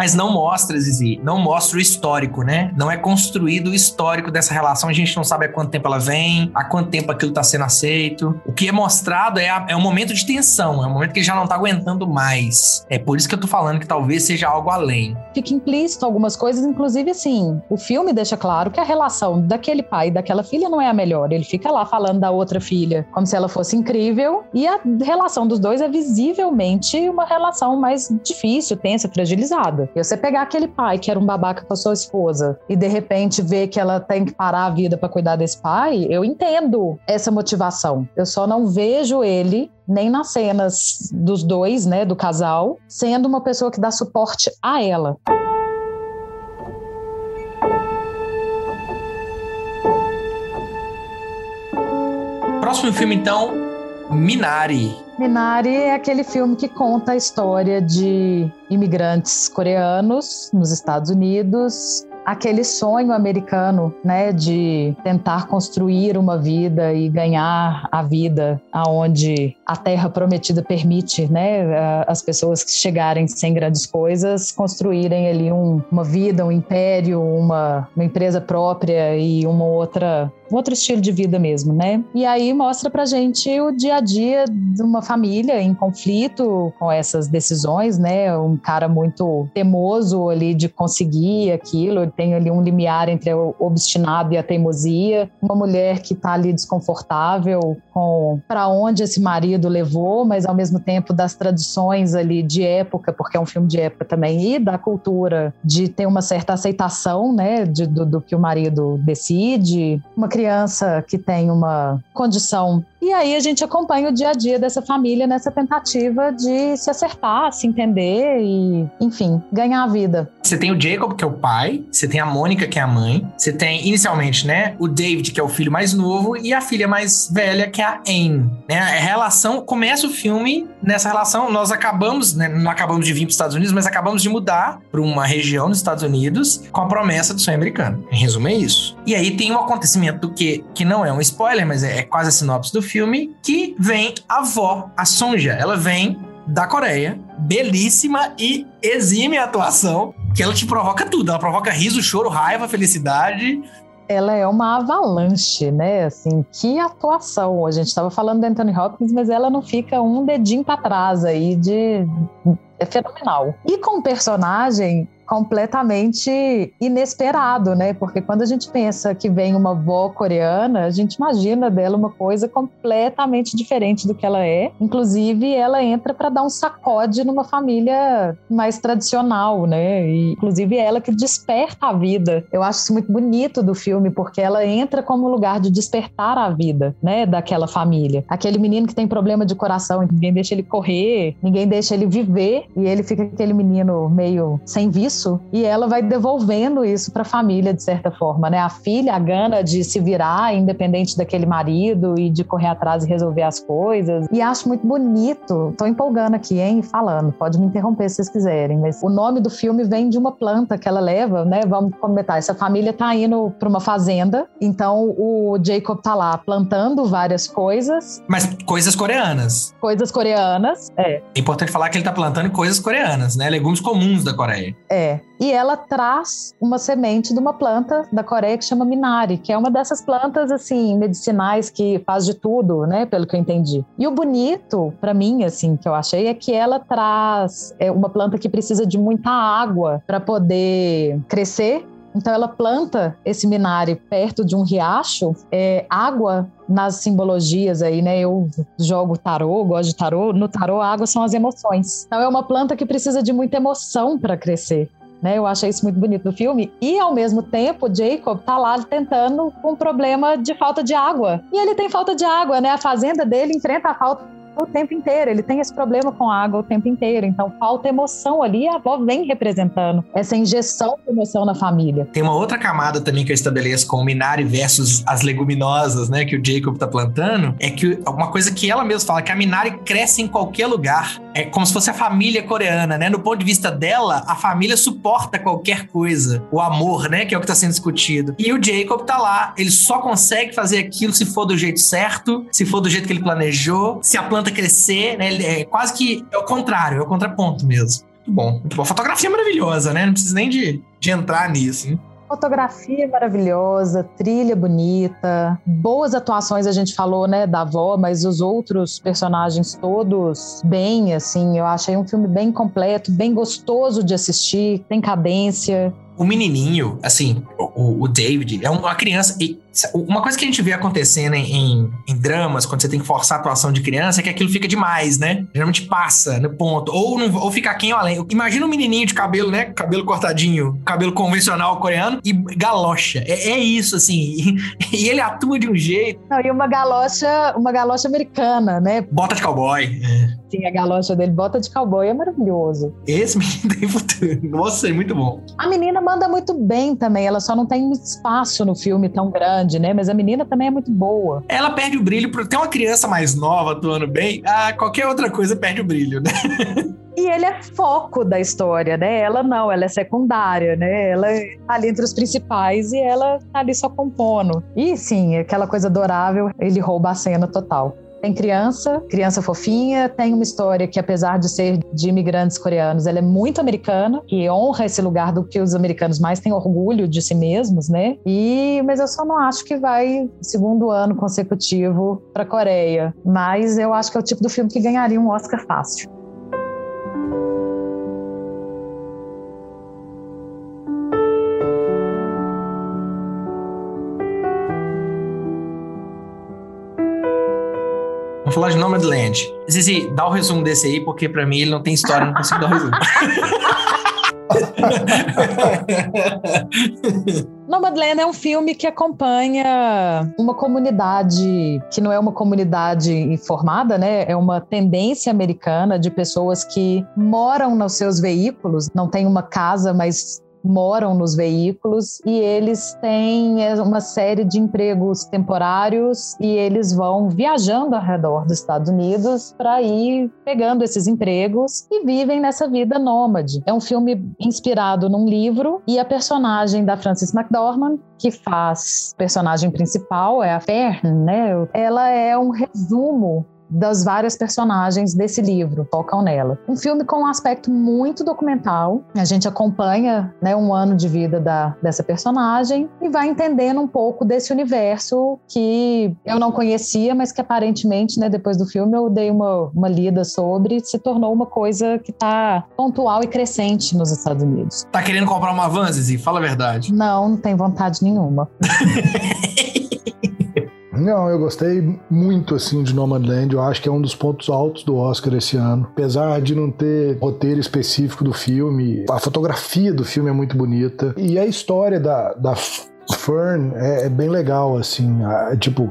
G: Mas não mostra, Zizi, não mostra o histórico, né? Não é construído o histórico dessa relação. A gente não sabe há quanto tempo ela vem, há quanto tempo aquilo tá sendo aceito. O que é mostrado é, a- é um momento de tensão, é um momento que ele já não tá aguentando mais. É por isso que eu tô falando que talvez seja algo além.
H: fica implícito algumas coisas, inclusive assim, o filme deixa claro que a relação daquele pai e daquela filha não é a melhor. Ele fica lá falando da outra filha como se ela fosse incrível, e a relação dos dois é visivelmente uma relação mais difícil, tensa, fragilizada. E você pegar aquele pai que era um babaca com a sua esposa e de repente ver que ela tem que parar a vida para cuidar desse pai, eu entendo essa motivação. Eu só não vejo ele nem nas cenas dos dois, né, do casal, sendo uma pessoa que dá suporte a ela.
G: Próximo filme então, Minari,
H: Minari é aquele filme que conta a história de imigrantes coreanos nos Estados Unidos aquele sonho americano, né, de tentar construir uma vida e ganhar a vida aonde a terra prometida permite, né, as pessoas que chegarem sem grandes coisas construírem ali um, uma vida, um império, uma, uma empresa própria e uma outra um outro estilo de vida mesmo, né? E aí mostra pra gente o dia a dia de uma família em conflito com essas decisões, né? Um cara muito teimoso ali de conseguir aquilo, tem ali um limiar entre o obstinado e a teimosia, uma mulher que tá ali desconfortável com para onde esse marido levou, mas ao mesmo tempo das tradições ali de época, porque é um filme de época também, e da cultura de ter uma certa aceitação, né, de, do, do que o marido decide. Uma criança que tem uma condição e aí a gente acompanha o dia a dia dessa família nessa tentativa de se acertar, se entender e, enfim, ganhar a vida.
G: Você tem o Jacob, que é o pai, você tem a Mônica, que é a mãe, você tem, inicialmente, né, o David, que é o filho mais novo, e a filha mais velha, que é a Anne. Né? A relação, começa o filme nessa relação, nós acabamos, né, não acabamos de vir para os Estados Unidos, mas acabamos de mudar para uma região dos Estados Unidos com a promessa do sonho americano. Em resumo, é isso. E aí tem um acontecimento que, que não é um spoiler, mas é, é quase a sinopse do filme, que vem a avó, a Sonja. Ela vem da Coreia, belíssima e exime a atuação, que ela te provoca tudo. Ela provoca riso, choro, raiva, felicidade.
H: Ela é uma avalanche, né? Assim, que atuação. A gente estava falando da Anthony Hopkins, mas ela não fica um dedinho para trás aí de é fenomenal. E com o personagem completamente inesperado, né? Porque quando a gente pensa que vem uma avó coreana, a gente imagina dela uma coisa completamente diferente do que ela é. Inclusive, ela entra para dar um sacode numa família mais tradicional, né? E, inclusive, ela que desperta a vida. Eu acho isso muito bonito do filme, porque ela entra como lugar de despertar a vida, né? Daquela família. Aquele menino que tem problema de coração, ninguém deixa ele correr, ninguém deixa ele viver, e ele fica aquele menino meio sem vício isso e ela vai devolvendo isso para a família de certa forma, né? A filha, a gana de se virar independente daquele marido e de correr atrás e resolver as coisas. E acho muito bonito. Tô empolgando aqui, hein, falando. Pode me interromper se vocês quiserem, mas o nome do filme vem de uma planta que ela leva, né? Vamos comentar. Essa família tá indo para uma fazenda, então o Jacob tá lá plantando várias coisas.
G: Mas coisas coreanas.
H: Coisas coreanas, é.
G: É importante falar que ele tá plantando coisas coreanas, né? Legumes comuns da Coreia.
H: É, e ela traz uma semente de uma planta da Coreia que chama Minari, que é uma dessas plantas assim medicinais que faz de tudo, né, pelo que eu entendi. E o bonito para mim assim que eu achei é que ela traz é uma planta que precisa de muita água para poder crescer então ela planta esse minari perto de um riacho, é, água nas simbologias aí, né? Eu jogo tarô, gosto de tarô. No tarô, a água são as emoções. Então é uma planta que precisa de muita emoção para crescer. Né, eu achei isso muito bonito no filme. E, ao mesmo tempo, Jacob tá lá tentando com um problema de falta de água. E ele tem falta de água, né? A fazenda dele enfrenta a falta o tempo inteiro. Ele tem esse problema com a água o tempo inteiro. Então falta emoção ali. A avó vem representando essa injeção de emoção na família.
G: Tem uma outra camada também que eu estabeleço com o Minari versus as leguminosas, né, que o Jacob tá plantando, é que uma coisa que ela mesma fala, que a Minari cresce em qualquer lugar. É como se fosse a família coreana, né? No ponto de vista dela, a família suporta qualquer coisa. O amor, né, que é o que tá sendo discutido. E o Jacob tá lá, ele só consegue fazer aquilo se for do jeito certo, se for do jeito que ele planejou, se a planta planta crescer, né? É quase que é o contrário, é o contraponto mesmo. Muito bom, muito bom. Fotografia é maravilhosa, né? Não precisa nem de, de entrar nisso. Hein?
H: Fotografia maravilhosa, trilha bonita, boas atuações a gente falou, né, da avó, mas os outros personagens todos bem, assim, eu achei um filme bem completo, bem gostoso de assistir, tem cadência,
G: o menininho, assim, o, o, David, é uma criança. E uma coisa que a gente vê acontecendo em, em, em, dramas, quando você tem que forçar a atuação de criança, é que aquilo fica demais, né? Geralmente passa no ponto. Ou, não, ou fica quem ou além. Imagina um menininho de cabelo, né? Cabelo cortadinho, cabelo convencional coreano e galocha. É, é isso, assim. E, e, ele atua de um jeito.
H: Não, e uma galocha, uma galocha americana, né?
G: Bota de cowboy. É.
H: Sim, a galocha dele, bota de cowboy, é maravilhoso.
G: Esse menino tem futuro. Nossa, é muito bom.
H: A menina manda muito bem também, ela só não tem espaço no filme tão grande, né? Mas a menina também é muito boa.
G: Ela perde o brilho, porque tem uma criança mais nova atuando bem, ah, qualquer outra coisa perde o brilho, né?
H: E ele é foco da história, né? Ela não, ela é secundária, né? Ela tá ali entre os principais e ela tá ali só compondo. E sim, aquela coisa adorável, ele rouba a cena total. Tem criança, criança fofinha, tem uma história que, apesar de ser de imigrantes coreanos, ela é muito americana, que honra esse lugar do que os americanos mais têm orgulho de si mesmos, né? E, mas eu só não acho que vai segundo ano consecutivo para Coreia. Mas eu acho que é o tipo do filme que ganharia um Oscar fácil.
G: Falar de Nomadland. Zizi, dá o resumo desse aí, porque pra mim ele não tem história, não consigo dar o resumo.
H: Nomadland é um filme que acompanha uma comunidade que não é uma comunidade informada, né? É uma tendência americana de pessoas que moram nos seus veículos, não tem uma casa, mas moram nos veículos e eles têm é, uma série de empregos temporários e eles vão viajando ao redor dos Estados Unidos para ir pegando esses empregos e vivem nessa vida nômade. É um filme inspirado num livro e a personagem da Frances McDormand, que faz personagem principal, é a Fern, né? Ela é um resumo das várias personagens desse livro, tocam nela. Um filme com um aspecto muito documental. A gente acompanha né, um ano de vida da, dessa personagem e vai entendendo um pouco desse universo que eu não conhecia, mas que aparentemente, né, depois do filme, eu dei uma, uma lida sobre, se tornou uma coisa que está pontual e crescente nos Estados Unidos.
G: Tá querendo comprar uma van, Zizi? Fala a verdade.
H: Não, não tem vontade nenhuma.
I: Não, eu gostei muito assim de Nomadland. Eu acho que é um dos pontos altos do Oscar esse ano. Apesar de não ter roteiro específico do filme, a fotografia do filme é muito bonita. E a história da, da Fern é, é bem legal, assim. A, tipo,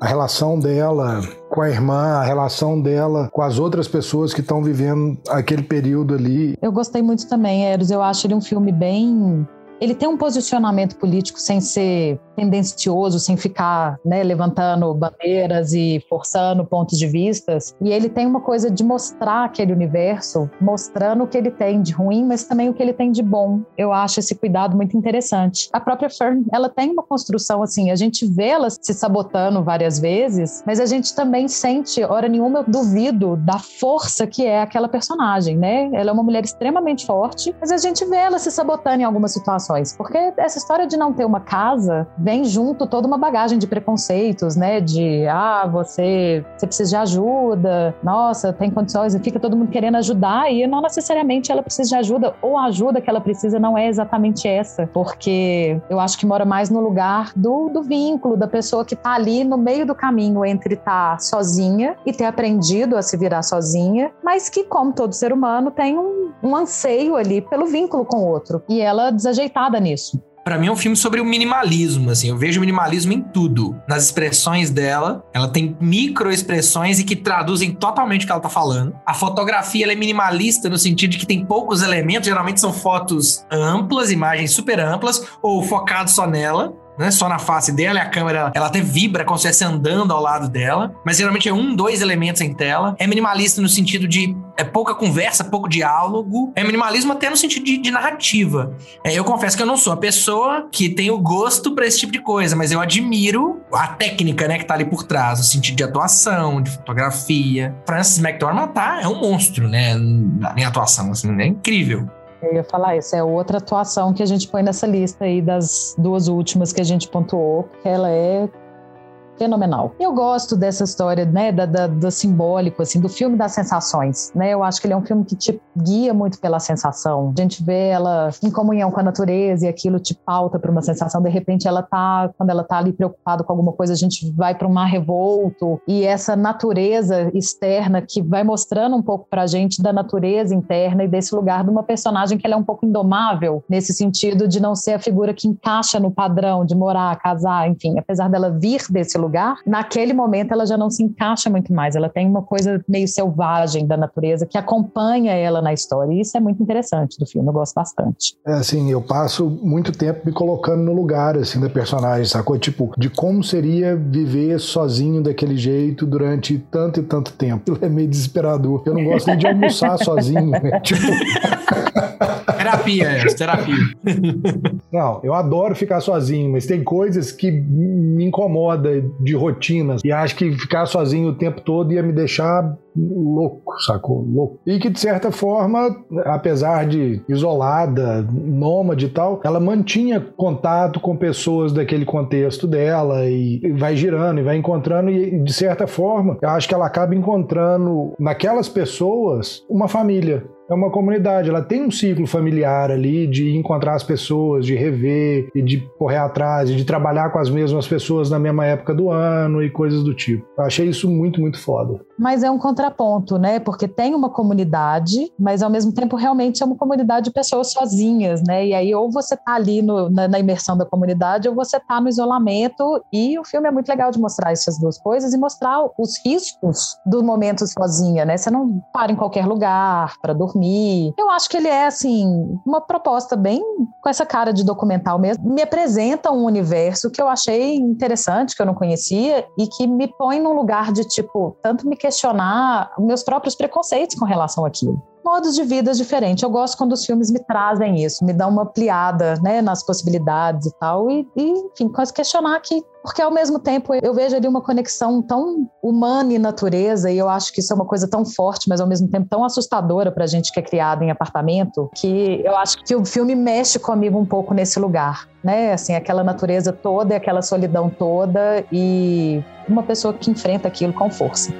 I: a relação dela com a irmã, a relação dela com as outras pessoas que estão vivendo aquele período ali.
H: Eu gostei muito também, Eros. Eu acho ele um filme bem ele tem um posicionamento político sem ser tendencioso, sem ficar né, levantando bandeiras e forçando pontos de vistas. E ele tem uma coisa de mostrar aquele universo, mostrando o que ele tem de ruim, mas também o que ele tem de bom. Eu acho esse cuidado muito interessante. A própria Fern, ela tem uma construção assim, a gente vê ela se sabotando várias vezes, mas a gente também sente, hora nenhuma, eu duvido da força que é aquela personagem, né? Ela é uma mulher extremamente forte, mas a gente vê ela se sabotando em algumas situações situações, porque essa história de não ter uma casa vem junto toda uma bagagem de preconceitos, né? De ah, você, você precisa de ajuda, nossa, tem condições, e fica todo mundo querendo ajudar, e não necessariamente ela precisa de ajuda, ou a ajuda que ela precisa não é exatamente essa, porque eu acho que mora mais no lugar do, do vínculo, da pessoa que tá ali no meio do caminho entre estar tá sozinha e ter aprendido a se virar sozinha, mas que, como todo ser humano, tem um, um anseio ali pelo vínculo com o outro. E ela desajeitada nisso.
G: Para mim é um filme sobre o minimalismo, assim. Eu vejo minimalismo em tudo. Nas expressões dela, ela tem microexpressões e que traduzem totalmente o que ela tá falando. A fotografia é minimalista no sentido de que tem poucos elementos, geralmente são fotos amplas, imagens super amplas ou focado só nela né? Só na face dela e a câmera, ela até vibra como se estivesse andando ao lado dela, mas geralmente é um, dois elementos em tela. É minimalista no sentido de é pouca conversa, pouco diálogo. É minimalismo até no sentido de, de narrativa. É, eu confesso que eu não sou a pessoa que tem o gosto para esse tipo de coisa, mas eu admiro a técnica, né, que tá ali por trás, no sentido de atuação, de fotografia. Francis McDormand tá, é um monstro, né, em atuação, assim, é incrível.
H: Eu ia falar isso, é outra atuação que a gente põe nessa lista aí das duas últimas que a gente pontuou, ela é fenomenal. Eu gosto dessa história, né, da, da, do simbólico, assim, do filme das sensações, né? Eu acho que ele é um filme que te guia muito pela sensação. A gente vê ela em comunhão com a natureza e aquilo te pauta para uma sensação. De repente, ela tá, quando ela tá ali preocupada com alguma coisa, a gente vai para um mar revolto e essa natureza externa que vai mostrando um pouco pra gente da natureza interna e desse lugar de uma personagem que ela é um pouco indomável, nesse sentido de não ser a figura que encaixa no padrão de morar, casar, enfim, apesar dela vir desse lugar lugar, naquele momento ela já não se encaixa muito mais. Ela tem uma coisa meio selvagem da natureza que acompanha ela na história. E isso é muito interessante do filme, eu gosto bastante.
I: É assim, eu passo muito tempo me colocando no lugar assim da personagem, sacou? Tipo, de como seria viver sozinho daquele jeito durante tanto e tanto tempo. É meio desesperador. Eu não gosto nem de almoçar sozinho, né? Tipo.
G: Terapia, é, terapia.
I: Não, eu adoro ficar sozinho, mas tem coisas que me incomoda de rotinas e acho que ficar sozinho o tempo todo ia me deixar louco, sacou? Louco. E que, de certa forma, apesar de isolada, nômade e tal, ela mantinha contato com pessoas daquele contexto dela e vai girando e vai encontrando, e de certa forma, eu acho que ela acaba encontrando naquelas pessoas uma família é uma comunidade, ela tem um ciclo familiar ali de encontrar as pessoas, de rever e de correr atrás, e de trabalhar com as mesmas pessoas na mesma época do ano e coisas do tipo. Eu achei isso muito, muito foda.
H: Mas é um contraponto, né? Porque tem uma comunidade, mas ao mesmo tempo realmente é uma comunidade de pessoas sozinhas, né? E aí ou você tá ali no, na, na, imersão da comunidade ou você tá no isolamento. E o filme é muito legal de mostrar essas duas coisas e mostrar os riscos do momento sozinha, né? Você não para em qualquer lugar para dormir. Eu acho que ele é, assim, uma proposta bem com essa cara de documental mesmo. Me apresenta um universo que eu achei interessante, que eu não conhecia e que me põe num lugar de, tipo, tanto me questionar meus próprios preconceitos com relação àquilo modos de vida diferentes. Eu gosto quando os filmes me trazem isso, me dão uma ampliada né, nas possibilidades e tal, e, e enfim, quase questionar aqui. Porque ao mesmo tempo eu vejo ali uma conexão tão humana e natureza, e eu acho que isso é uma coisa tão forte, mas ao mesmo tempo tão assustadora pra gente que é criado em apartamento, que eu acho que o filme mexe comigo um pouco nesse lugar, né? Assim, aquela natureza toda, aquela solidão toda, e uma pessoa que enfrenta aquilo com força.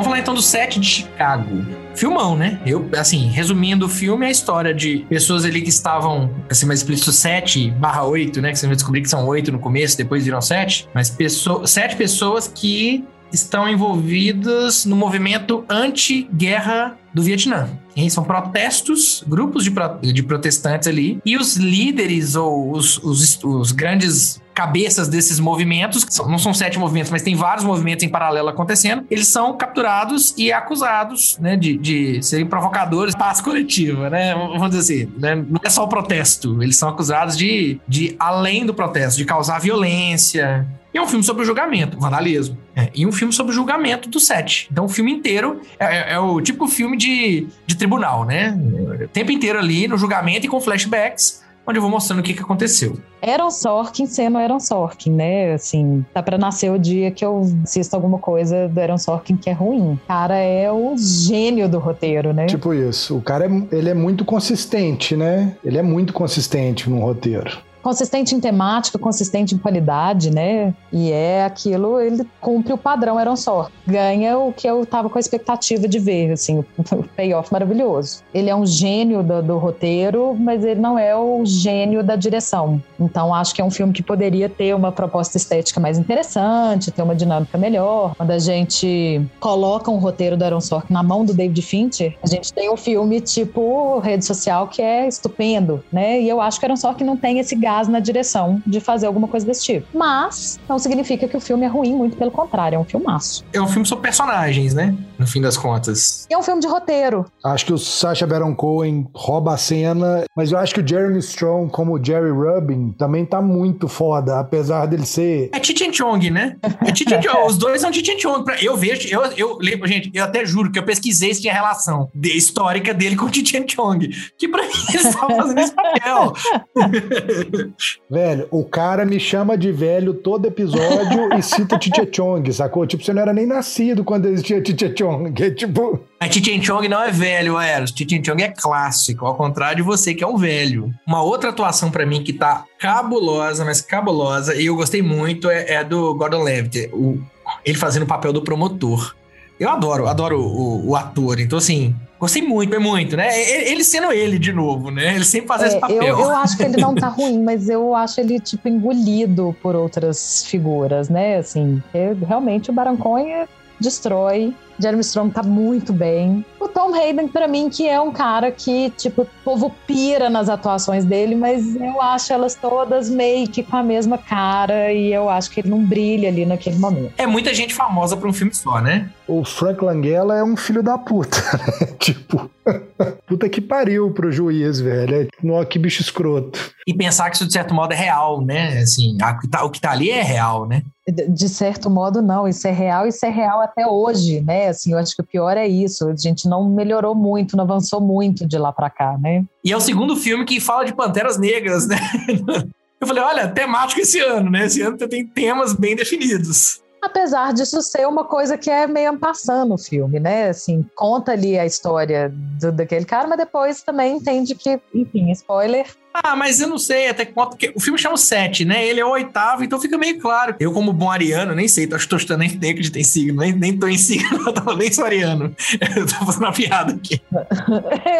G: Vamos falar então do set de Chicago. Filmão, né? Eu, assim, resumindo o filme, é a história de pessoas ali que estavam, assim, mais explícito, 7 barra 8, né? Que você vai descobrir que são 8 no começo, depois viram 7. Mas pessoa, sete pessoas que estão envolvidas no movimento anti-guerra do Vietnã. São protestos, grupos de, pro, de protestantes ali, e os líderes ou os, os, os grandes cabeças desses movimentos, que não são sete movimentos, mas tem vários movimentos em paralelo acontecendo, eles são capturados e acusados né, de, de serem provocadores de paz coletiva, né? Vamos dizer assim, né? não é só o protesto, eles são acusados de, de além do protesto, de causar violência, e é um filme sobre o julgamento, vandalismo. É, e um filme sobre o julgamento do set. Então o filme inteiro é, é, é o tipo filme de, de tribunal, né? O tempo inteiro ali no julgamento e com flashbacks onde eu vou mostrando o que, que aconteceu.
H: Aaron Sorkin sendo Aaron Sorkin, né? Assim, tá pra nascer o dia que eu assisto alguma coisa do Aaron Sorkin que é ruim. O cara é o gênio do roteiro, né?
I: Tipo isso. O cara, é, ele é muito consistente, né? Ele é muito consistente no roteiro
H: consistente em temática, consistente em qualidade, né? E é aquilo, ele cumpre o padrão Aaron Sorkin. Ganha o que eu tava com a expectativa de ver, assim, o payoff maravilhoso. Ele é um gênio do, do, roteiro, mas ele não é o gênio da direção. Então acho que é um filme que poderia ter uma proposta estética mais interessante, ter uma dinâmica melhor. Quando a gente coloca um roteiro do Aaron Sorkin na mão do David Fincher, a gente tem um filme tipo rede social que é estupendo, né? E eu acho que Aaron Sorkin não tem esse gás na direção de fazer alguma coisa desse tipo. Mas não significa que o filme é ruim, muito pelo contrário, é um filmaço.
G: É um filme sobre personagens, né? No fim das contas.
H: É um filme de roteiro.
I: Acho que o Sacha Baron Cohen rouba a cena, mas eu acho que o Jeremy Strong, como o Jerry Rubin, também tá muito foda, apesar dele ser.
G: É Cheech Chong, né? É Cheech Chong. Os dois são Cheech Chong. Eu vejo, eu, eu lembro, gente, eu até juro que eu pesquisei se tinha relação de, histórica dele com o Cheech Chong. Que pra mim eles estavam fazendo esse papel.
I: Velho, o cara me chama de velho todo episódio e cita Chiche Chong, sacou? Tipo, você não era nem nascido quando existia Chiche Chong. É tipo.
G: A Chichen Chong não é velho, Eros. Chichen Chong é clássico, ao contrário de você que é um velho. Uma outra atuação para mim que tá cabulosa, mas cabulosa, e eu gostei muito, é, é do Gordon Levitt. O, ele fazendo o papel do promotor. Eu adoro, adoro o, o ator. Então, assim, Gostei muito, é muito, né? Ele sendo ele de novo, né? Ele sempre faz é, esse papel.
H: Eu, eu acho que ele não tá ruim, mas eu acho ele, tipo, engolido por outras figuras, né? Assim, realmente o Baron Cohen destrói. Jeremy Strong tá muito bem. O Tom Hayden, pra mim, que é um cara que, tipo, o povo pira nas atuações dele, mas eu acho elas todas meio que com a mesma cara e eu acho que ele não brilha ali naquele momento.
G: É muita gente famosa pra um filme só, né?
I: O Frank Langella é um filho da puta, né? Tipo, puta que pariu pro juiz, velho. Nó, que bicho escroto.
G: E pensar que isso, de certo modo, é real, né? Assim, a- tá- o que tá ali é real, né?
H: De- certo modo, não. Isso é real, isso é real até hoje, né? Assim, eu acho que o pior é isso. A gente não melhorou muito, não avançou muito de lá pra cá, né?
G: E é o segundo filme que fala de Panteras Negras, né? Eu falei, olha, temático esse ano, né? Esse ano tem temas bem definidos.
H: Apesar disso ser uma coisa que é meio passando o filme, né? Assim, conta ali a história do- daquele cara, mas depois também entende que, enfim, spoiler.
G: Ah, mas eu não sei até que ponto. Porque o filme chama o 7, né? Ele é o oitavo, então fica meio claro. Eu, como bom ariano, nem sei, tô achando nem nem acredito em signo, nem, nem tô em signo, eu tô- nem sou ariano. Eu tô fazendo uma piada aqui.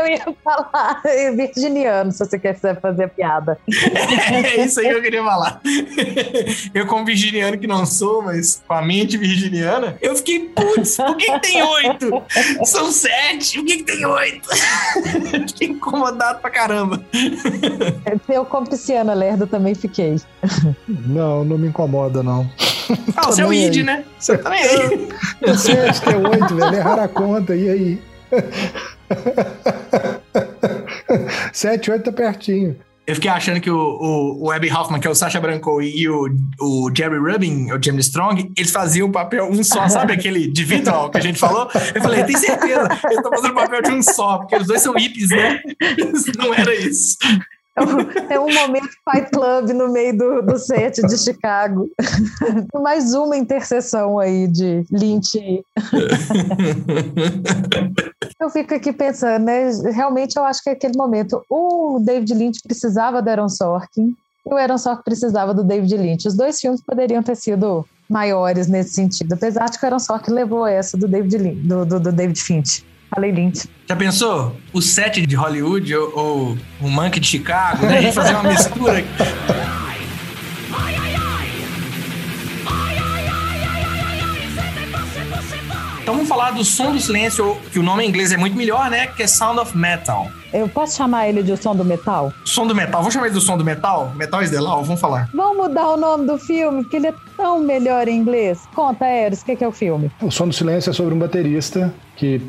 H: Eu ia falar virginiano, se você quiser fazer piada.
G: É isso aí que eu queria falar. Eu, como virginiano que não sou, mas com a mente virginiana, eu fiquei, putz, por que, que tem oito? São sete, por que, que tem oito? Fiquei incomodado pra caramba.
H: Eu, como pisciana lerda, também fiquei.
I: Não, não me incomoda, não.
G: Ah, você é o id, né? Você também aí.
I: Eu sei, acho que é oito, velho. Erraram a conta, e aí? Sete, oito tá pertinho.
G: Eu fiquei achando que o, o, o Abby Hoffman, que é o Sacha Baron e o, o Jerry Rubin, o James Strong, eles faziam o papel um só, sabe aquele de Vitor que a gente falou? Eu falei, tem certeza, eles estão fazendo o papel de um só, porque os dois são hippies, né? Não era isso.
H: É um momento Fight Club no meio do, do set de Chicago. Mais uma interseção aí de Lynch. Eu fico aqui pensando, né? Realmente eu acho que é aquele momento. O David Lynch precisava do Aaron Sorkin e o Aaron Sorkin precisava do David Lynch. Os dois filmes poderiam ter sido maiores nesse sentido, apesar de que o Aaron Sorkin levou essa do David, Lynch, do, do, do David Finch. Falei Lynch.
G: Já pensou? O set de Hollywood ou, ou o Monkey de Chicago, né? A gente fazer uma mistura. Então vamos falar do Som do Silêncio, que o nome em inglês é muito melhor, né? Que é Sound of Metal.
H: Eu posso chamar ele de O Som do Metal?
G: Som do Metal. Vamos chamar ele do Som do Metal? Metal is the Law? Vamos falar.
H: Vamos mudar o nome do filme, porque ele é tão melhor em inglês. Conta, Eros, o que, que é o filme?
I: O Som do Silêncio é sobre um baterista que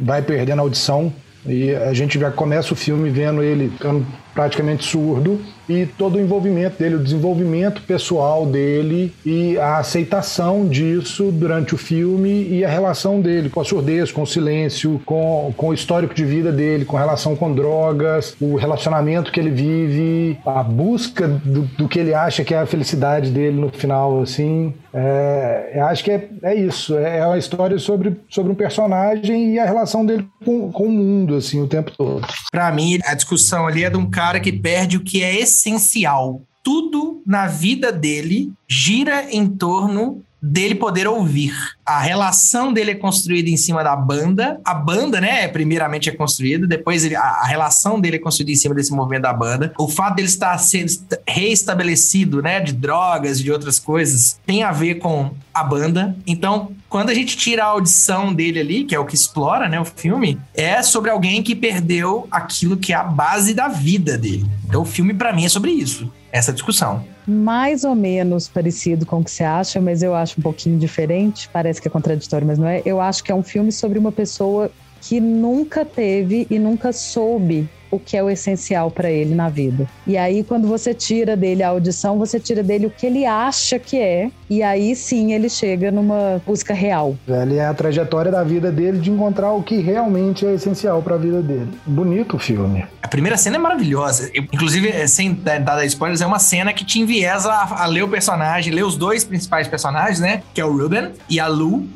I: vai perdendo a audição e a gente já começa o filme vendo ele ficando praticamente surdo e todo o envolvimento dele, o desenvolvimento pessoal dele e a aceitação disso durante o filme e a relação dele com a surdez, com o silêncio, com, com o histórico de vida dele, com relação com drogas, o relacionamento que ele vive, a busca do, do que ele acha que é a felicidade dele no final, assim. É, acho que é, é isso, é, é uma história sobre, sobre um personagem e a relação dele com, com o mundo, assim, o tempo todo.
G: Pra mim, a discussão ali é de um cara que perde o que é essencial. Tudo na vida dele gira em torno dele poder ouvir. A relação dele é construída em cima da banda. A banda, né, primeiramente é construída, depois ele- a, a relação dele é construída em cima desse movimento da banda. O fato dele estar sendo est- reestabelecido, né, de drogas e de outras coisas, tem a ver com a banda. Então, quando a gente tira a audição dele ali, que é o que explora, né, o filme, é sobre alguém que perdeu aquilo que é a base da vida dele. Então, o filme pra mim é sobre isso, essa discussão.
H: Mais ou menos parecido com o que você acha, mas eu acho um pouquinho diferente. Parece que é contraditório, mas não é. Eu acho que é um filme sobre uma pessoa que nunca teve e nunca soube o que é o essencial para ele na vida. E aí, quando você tira dele a audição, você tira dele o que ele acha que é, e aí sim ele chega numa busca real.
I: Velho, é a trajetória da vida dele de encontrar o que realmente é essencial para a vida dele. Bonito o filme.
G: A primeira cena é maravilhosa. Eu, inclusive, é, sem dar dar spoilers, é uma cena que te enviesa a, a ler o personagem, ler os dois principais personagens, né? Que é o Ruben e a Lu.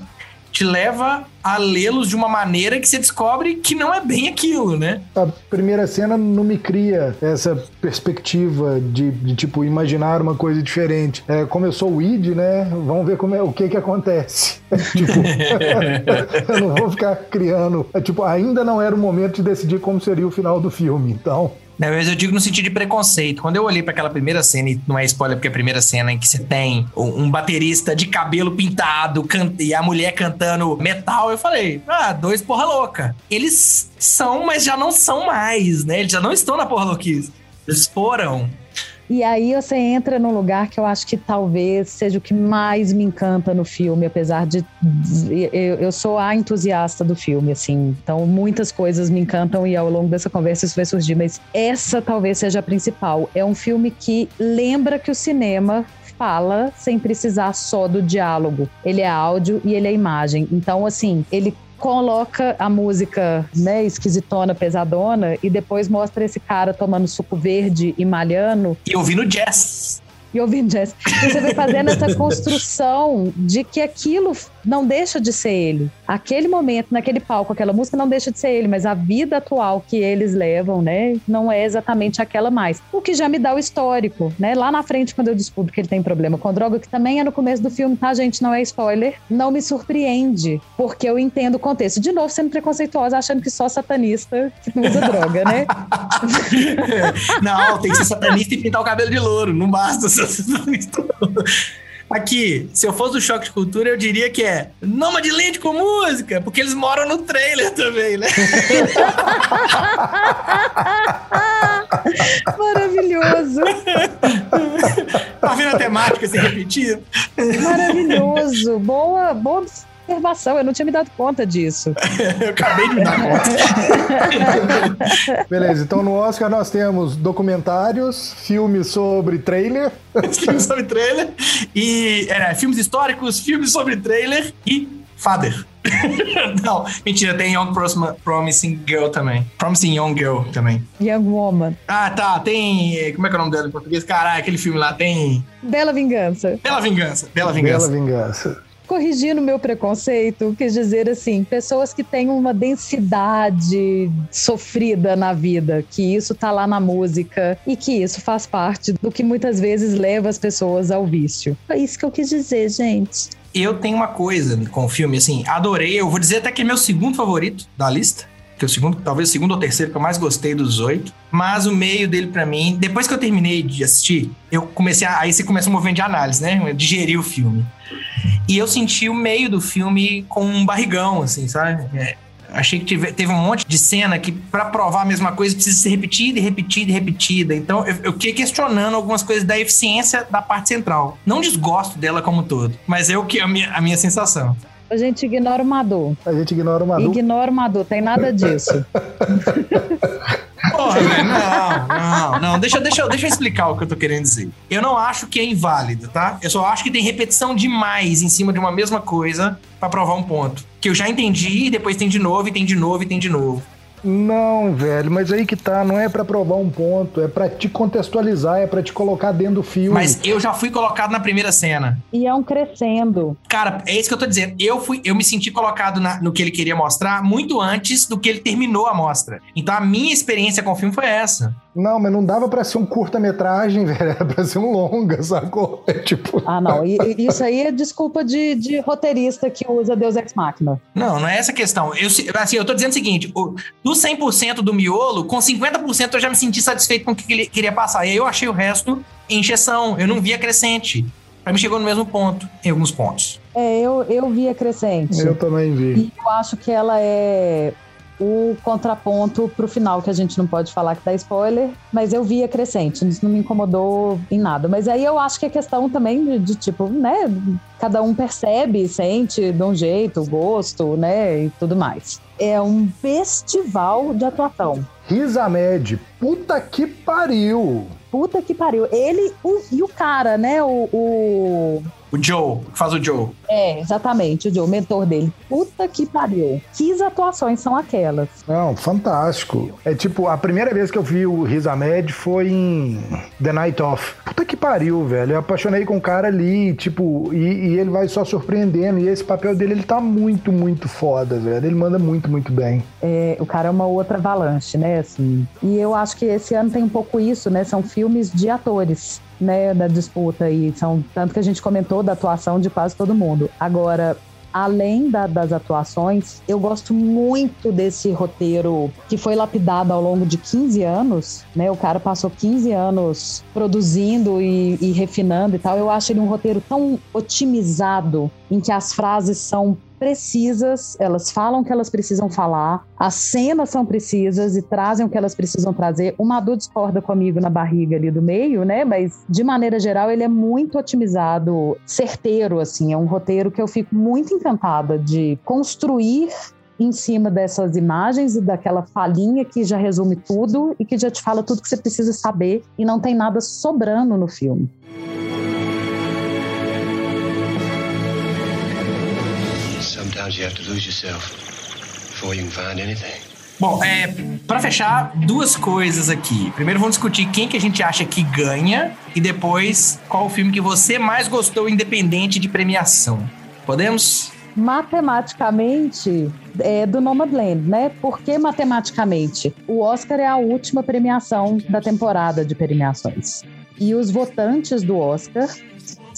G: Te leva a lê-los de uma maneira que você descobre que não é bem aquilo, né?
I: A primeira cena não me cria essa perspectiva de, de, tipo, imaginar uma coisa diferente. É, como eu sou o id, né? Vamos ver como é, o que que acontece. tipo, eu não vou ficar criando. É, tipo, ainda não era o momento de decidir como seria o final do filme. Então,
G: Mas eu digo no sentido de preconceito. Quando eu olhei pra aquela primeira cena, e não é spoiler porque é a primeira cena em que você tem um baterista de cabelo pintado e a mulher cantando metal, eu falei, ah, dois porra louca. Eles são, mas já não são mais, né? Eles já não estão na porra louquice. Eles foram.
H: E aí você entra num lugar que eu acho que talvez seja o que mais me encanta no filme, apesar de eu, sou a entusiasta do filme, assim. Então muitas coisas me encantam e ao longo dessa conversa isso vai surgir, mas essa talvez seja a principal. É um filme que lembra que o cinema fala sem precisar só do diálogo. Ele é áudio e ele é imagem. Então, assim, ele coloca a música, né, esquisitona, pesadona, e depois mostra esse cara tomando suco verde e malhando
G: E ouvindo jazz.
H: e ouvindo jazz. E você vai fazendo essa construção de que aquilo não deixa de ser ele. Aquele momento, naquele palco, aquela música não deixa de ser ele, mas a vida atual que eles levam, né, não é exatamente aquela mais. O que já me dá o histórico, né? Lá na frente, quando eu descubro que ele tem problema com droga, que também é no começo do filme, tá, gente? Não é spoiler. Não me surpreende, porque eu entendo o contexto. De novo, sendo preconceituosa, achando que só satanista que usa droga, né?
G: não, tem que ser satanista e pintar o cabelo de louro. Não basta ser satanista. Aqui, se eu fosse do choque de cultura, eu diria que é Nômade Land com música, porque eles moram no trailer também, né?
H: Maravilhoso,
G: Tá vendo a temática se repetir?
H: maravilhoso. Boa, boa observação. Eu não tinha me dado conta disso.
G: Eu acabei de me dar conta.
I: Beleza, então no Oscar nós temos documentários, filmes sobre trailer.
G: filmes sobre trailer e é, filmes históricos, filmes sobre trailer e Father. Não, mentira, tem Young Promising Girl também. Promising Young Girl também.
H: Young Woman.
G: Ah, tá, tem. Como é que é o nome dela em português? Caralho, aquele filme lá tem.
H: Bela Vingança.
G: Bela Vingança. Bela
I: Bela
G: Vingança.
H: Corrigindo meu preconceito, quis dizer assim, pessoas que têm uma densidade sofrida na vida, que isso tá lá na música e que isso faz parte do que muitas vezes leva as pessoas ao vício. É isso que eu quis dizer, gente.
G: Eu tenho uma coisa com o filme, assim, adorei. Eu vou dizer até que é meu segundo favorito da lista. Que é o segundo, talvez o segundo ou terceiro que eu mais gostei dos oito. Mas o meio dele, pra mim, depois que eu terminei de assistir, eu comecei a. Aí você começa um movimento de análise, né? Eu digeri o filme. E eu senti o meio do filme com um barrigão, assim, sabe? É, achei que tive- teve um monte de cena que, pra provar a mesma coisa, precisa ser repetida e repetida e repetida. Então, eu, eu fiquei questionando algumas coisas da eficiência da parte central. Não desgosto dela como um todo, mas é o que a minha, a minha sensação.
H: A gente ignora o Madu.
I: A gente ignora o Madu.
H: Ignora o Madu, tem nada disso.
G: Porra, velho, não, não, não. Deixa, deixa, deixa eu explicar o que eu tô querendo dizer. Eu não acho que é inválido, tá? Eu só acho que tem repetição demais em cima de uma mesma coisa pra provar um ponto. Que eu já entendi, e depois tem de novo, e tem de novo, e tem de novo.
I: Não, velho, mas aí que tá, não é pra provar um ponto, é pra te contextualizar, é pra te colocar dentro do filme.
G: Mas eu já fui colocado na primeira cena.
H: E é um crescendo.
G: Cara, é isso que eu tô dizendo. Eu fui, eu me senti colocado na- no que ele queria mostrar muito antes do que ele terminou a mostra. Então a minha experiência com o filme foi essa.
I: Não, mas não dava pra ser um curta-metragem, velho, era pra ser um longa, sacou? É tipo.
H: Ah, não. E, e isso aí é desculpa de, de roteirista que usa Deus Ex Machina.
G: Não, não é essa a questão. Eu, assim, eu tô dizendo o seguinte: o, do 100% do miolo, com 50% eu já me senti satisfeito com o que ele queria passar. E aí eu achei o resto em injeção. Eu não via crescente. Pra mim chegou no mesmo ponto, em alguns pontos.
H: É, eu, eu vi a Crescente.
I: Eu também vi.
H: E eu acho que ela é o contraponto pro final, que a gente não pode falar que dá spoiler, mas eu vi a Crescente, isso não me incomodou em nada. Mas aí eu acho que é questão também de, de, tipo, né, cada um percebe, sente de um jeito, gosto, né, e tudo mais. É um festival de atuação.
I: Riz Ahmed, puta que pariu!
H: Puta que pariu. Ele o- e o cara, né, o- o
G: O Joe, que faz o Joe.
H: É, exatamente, o Joe, o mentor dele. Puta que pariu. Que atuações são aquelas?
I: Não, fantástico. É tipo, a primeira vez que eu vi o Riz Ahmed foi em The Night Of. Puta que pariu, velho. Eu apaixonei com o cara ali, tipo, e, e ele vai só surpreendendo. E esse papel dele, ele tá muito, muito foda, velho. Ele manda muito, muito bem.
H: É, o cara é uma outra avalanche, né? Assim. E eu acho que esse ano tem um pouco isso, né? São filmes de atores. Né, da disputa aí, são tanto que a gente comentou da atuação de quase todo mundo. Agora, além da, das atuações, eu gosto muito desse roteiro que foi lapidado ao longo de 15 anos, né? O cara passou 15 anos produzindo e, e refinando e tal. Eu acho ele um roteiro tão otimizado em que as frases são precisas, elas falam o que elas precisam falar, as cenas são precisas e trazem o que elas precisam trazer. O Madu discorda comigo na barriga ali do meio, né? Mas de maneira geral ele é muito otimizado, certeiro, assim. É um roteiro que eu fico muito encantada de construir em cima dessas imagens e daquela falinha que já resume tudo e que já te fala tudo que você precisa saber e não tem nada sobrando no filme.
A: Sometimes you have to lose yourself before you can find anything.
G: Bom, é, para fechar, duas coisas aqui. Primeiro vamos discutir quem que a gente acha que ganha e depois qual o filme que você mais gostou independente de premiação. Podemos?
H: Matematicamente, é do Nomadland, né? Por que matematicamente? O Oscar é a última premiação da temporada de premiações. E os votantes do Oscar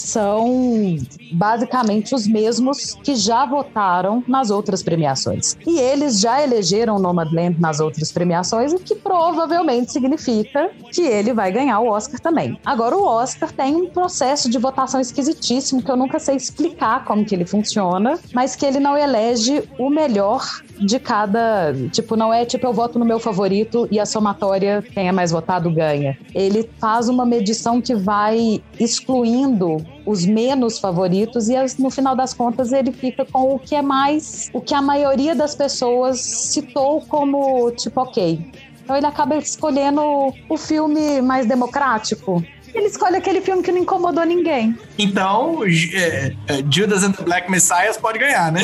H: são basicamente os mesmos que já votaram nas outras premiações. E eles já elegeram Nomadland nas outras premiações, o que provavelmente significa que ele vai ganhar o Oscar também. Agora, o Oscar tem um processo de votação esquisitíssimo que eu nunca sei explicar como que ele funciona, mas que ele não elege o melhor de cada. Tipo, não é tipo eu voto no meu favorito e a somatória, quem é mais votado, ganha. Ele faz uma medição que vai excluindo os menos favoritos e no final das contas ele fica com o que é mais, o que a maioria das pessoas citou como tipo ok. Então ele acaba escolhendo o filme mais democrático, ele escolhe aquele filme que não incomodou ninguém.
G: Então, é, é, Judas and the Black Messiah pode ganhar, né?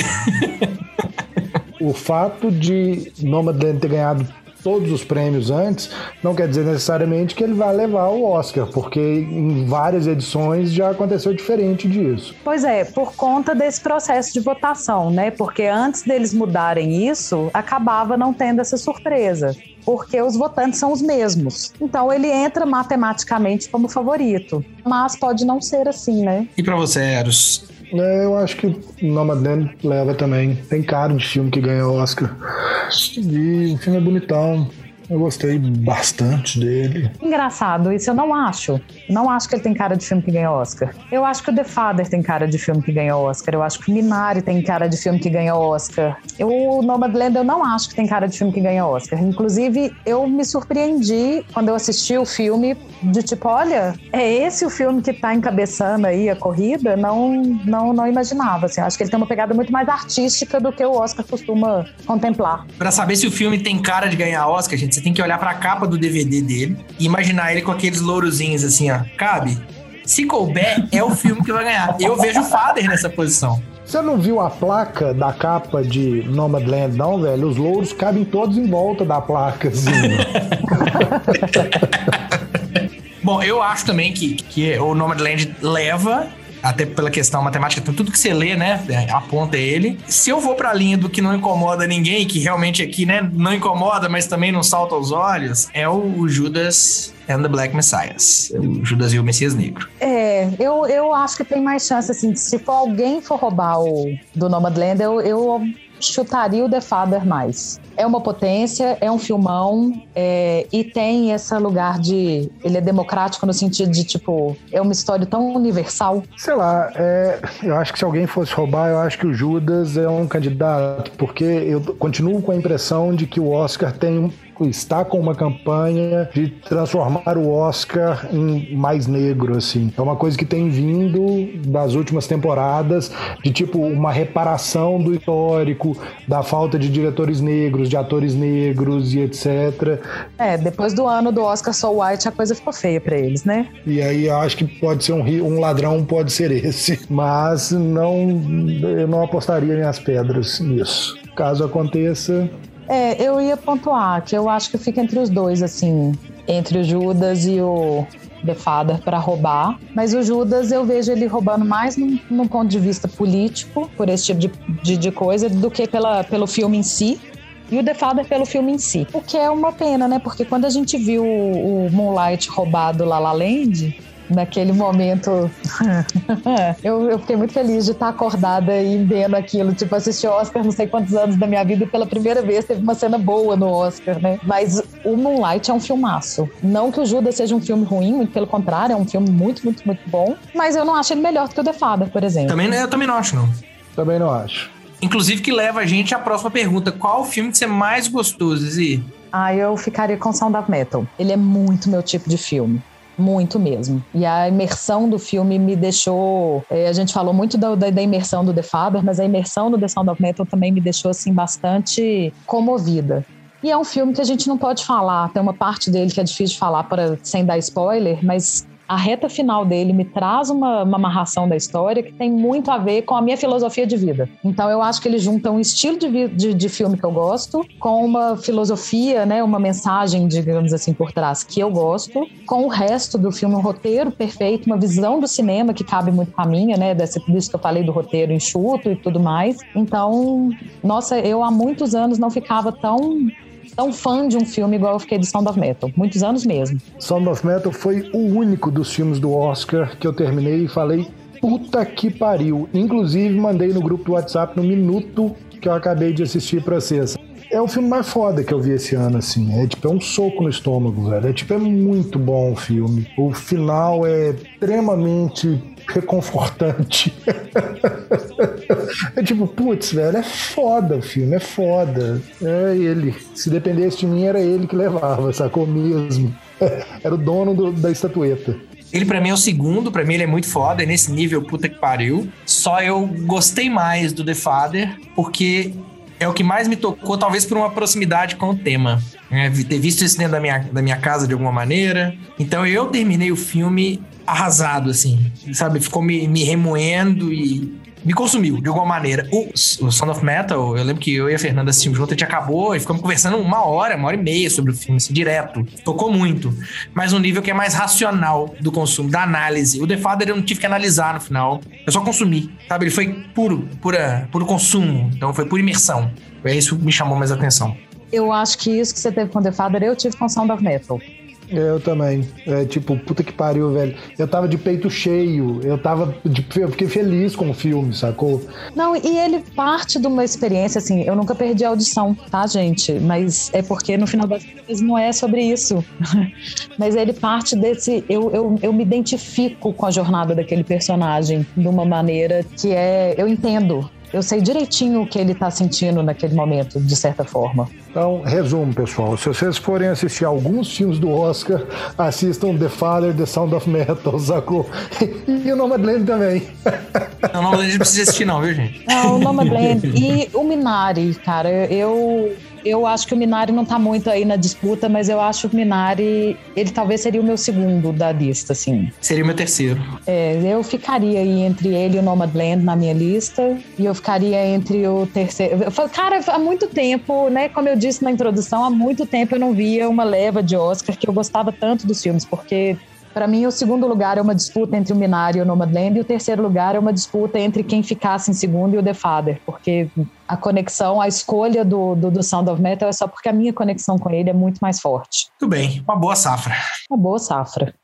I: o fato de Nomadland ter ganhado todos os prêmios antes, não quer dizer necessariamente que ele vai levar o Oscar, porque em várias edições já aconteceu diferente disso.
H: Pois é, por conta desse processo de votação, né? Porque antes deles mudarem isso, acabava não tendo essa surpresa porque os votantes são os mesmos. Então ele entra matematicamente como favorito, mas pode não ser assim, né?
G: E para você, Eros?
I: É, eu acho que Nomadland leva também. Tem cara de filme que ganha Oscar. E o filme é bonitão. Eu gostei bastante dele.
H: Engraçado, isso eu não acho. Não acho que ele tem cara de filme que ganha Oscar. Eu acho que o The Father tem cara de filme que ganha Oscar. Eu acho que o Minari tem cara de filme que ganha Oscar. Eu, o Nomadland eu não acho que tem cara de filme que ganha Oscar. Inclusive, eu me surpreendi quando eu assisti o filme de tipo, olha, é esse o filme que tá encabeçando aí a corrida? Não, não, não imaginava. Assim. Acho que ele tem uma pegada muito mais artística do que o Oscar costuma contemplar.
G: Para saber se o filme tem cara de ganhar Oscar, gente, você tem que olhar para a capa do DVD dele e imaginar ele com aqueles lourozinhos assim, ó. Cabe? Se couber, é o filme que vai ganhar. Eu vejo o Father nessa posição.
I: Você não viu a placa da capa de Nomadland, não, velho? Os louros cabem todos em volta da placa, assim.
G: Bom, eu acho também que, que o Nomadland leva até pela questão matemática, então tudo que você lê, né, é, aponta ele. Se eu vou pra linha do que não incomoda ninguém, que realmente aqui, né, não incomoda, mas também não salta aos olhos, é o Judas and the Black Messiahs. O Judas e o Messias Negro.
H: É, eu, eu acho que tem mais chance, assim, se for alguém for roubar o do Nomadland, eu, eu chutaria o The Father mais. É uma potência, é um filmão é, e tem esse lugar de. Ele é democrático no sentido de, tipo, é uma história tão universal.
I: Sei lá, é, eu acho que se alguém fosse roubar, eu acho que o Judas é um candidato, porque eu continuo com a impressão de que o Oscar tem está com uma campanha de transformar o Oscar em mais negro, assim. É uma coisa que tem vindo das últimas temporadas, de tipo uma reparação do histórico, da falta de diretores negros, de atores negros e etc.
H: É, depois do ano do Oscar So White, a coisa ficou feia para eles, né?
I: E aí eu acho que pode ser um, um ladrão, pode ser esse. Mas não, eu não apostaria minhas pedras nisso. Caso aconteça,
H: é, eu ia pontuar que eu acho que fica entre os dois, assim, entre o Judas e o The Father para roubar. Mas o Judas eu vejo ele roubando mais num, num, ponto de vista político, por esse tipo de, de, de coisa, do que pela, pelo filme em si e o The Father pelo filme em si. O que é uma pena, né? Porque quando a gente viu o Moonlight roubado La La Land, naquele momento. eu, eu fiquei muito feliz de estar acordada e vendo aquilo. Tipo, assisti Oscar não sei quantos anos da minha vida e pela primeira vez teve uma cena boa no Oscar, né? Mas o Moonlight é um filmaço. Não que o Judas seja um filme ruim, muito pelo contrário, é um filme muito, muito, muito bom. Mas eu não acho ele melhor do que o The Father, por exemplo.
G: Também, eu também não acho, não.
I: Também não acho.
G: Inclusive que leva a gente à próxima pergunta. Qual o filme que você mais gostou, Zizi?
H: Ah, eu ficaria com Sound of Metal. Ele é muito meu tipo de filme. Muito mesmo. E a imersão do filme me deixou. É, a gente falou muito da, da, da, imersão do The Father, mas a imersão do The Sound of Metal também me deixou assim bastante comovida. E é um filme que a gente não pode falar. Tem uma parte dele que é difícil de falar para sem dar spoiler, mas a reta final dele me traz uma, uma amarração da história que tem muito a ver com a minha filosofia de vida. Então eu acho que ele junta um estilo de, de, de, filme que eu gosto com uma filosofia, né, uma mensagem, digamos assim, por trás que eu gosto, com o resto do filme, um roteiro perfeito, uma visão do cinema que cabe muito com a minha, né, dessa, disso que eu falei do roteiro enxuto e tudo mais. Então, nossa, eu há muitos anos não ficava tão tão fã de um filme igual eu fiquei de Sound of Metal. Muitos anos mesmo.
I: Sound of Metal foi o único dos filmes do Oscar que eu terminei e falei, puta que pariu. Inclusive, mandei no grupo do WhatsApp no minuto que eu acabei de assistir pra vocês. É o filme mais foda que eu vi esse ano, assim. É tipo, é um soco no estômago, velho. É tipo, é muito bom o filme. O final é extremamente reconfortante. é tipo, putz, velho, é foda o filme, é foda. É ele. Se dependesse de mim, era ele que levava, sacou mesmo. Era o dono do, da estatueta.
G: Ele para mim é o segundo, para mim ele é muito foda, é nesse nível puta que pariu. Só eu gostei mais do The Father porque é o que mais me tocou, talvez por uma proximidade com o tema. É, ter visto isso dentro da minha, da minha casa de alguma maneira. Então eu terminei o filme arrasado, assim, sabe? Ficou me, me remoendo e me consumiu de alguma maneira. O, o Sound of Metal, eu lembro que eu e a Fernanda assistimos junto, a gente acabou e ficamos conversando uma hora, uma hora e meia sobre o filme, assim, direto. Tocou muito. Mas um nível que é mais racional do consumo, da análise. O The Father eu não tive que analisar no final. Eu só consumi, sabe? Ele foi puro, pura, puro consumo. Então foi pura imersão. É isso que me chamou mais atenção.
H: Eu acho que isso que você teve com The Father, eu tive com Sound of Metal.
I: Eu também. É tipo, puta que pariu, velho. Eu tava de peito cheio. Eu tava. De, eu fiquei feliz com o filme, sacou?
H: Não, e ele parte de uma experiência, assim. Eu nunca perdi a audição, tá, gente? Mas é porque no final das contas não é sobre isso. Mas ele parte desse. Eu, eu, eu me identifico com a jornada daquele personagem de uma maneira que é. Eu entendo eu sei direitinho o que ele está sentindo naquele momento, de certa forma.
I: Então, resumo, pessoal. Se vocês forem assistir alguns filmes do Oscar, assistam The Father, The Sound of Metal, sacou? E o Nomadland também.
G: Não, o Nomadland não precisa assistir não, viu, gente?
H: Não, o Nomadland e o Minari, cara. Eu eu acho que o Minari não tá muito aí na disputa, mas eu acho que o Minari, ele talvez seria o meu segundo da lista, assim.
G: Seria o meu terceiro.
H: É, eu ficaria aí entre ele e o Nomadland na minha lista, e eu ficaria entre o terceiro. Cara, há muito tempo, né? Como eu disse na introdução, há muito tempo eu não via uma leva de Oscar que eu gostava tanto dos filmes, porque para mim, o segundo lugar é uma disputa entre o Minari e o Nomadland, e o terceiro lugar é uma disputa entre quem ficasse em segundo e o The Father, porque a conexão, a escolha do, do, do, Sound of Metal é só porque a minha conexão com ele é muito mais forte.
G: Tudo bem, uma boa safra.
H: Uma boa safra.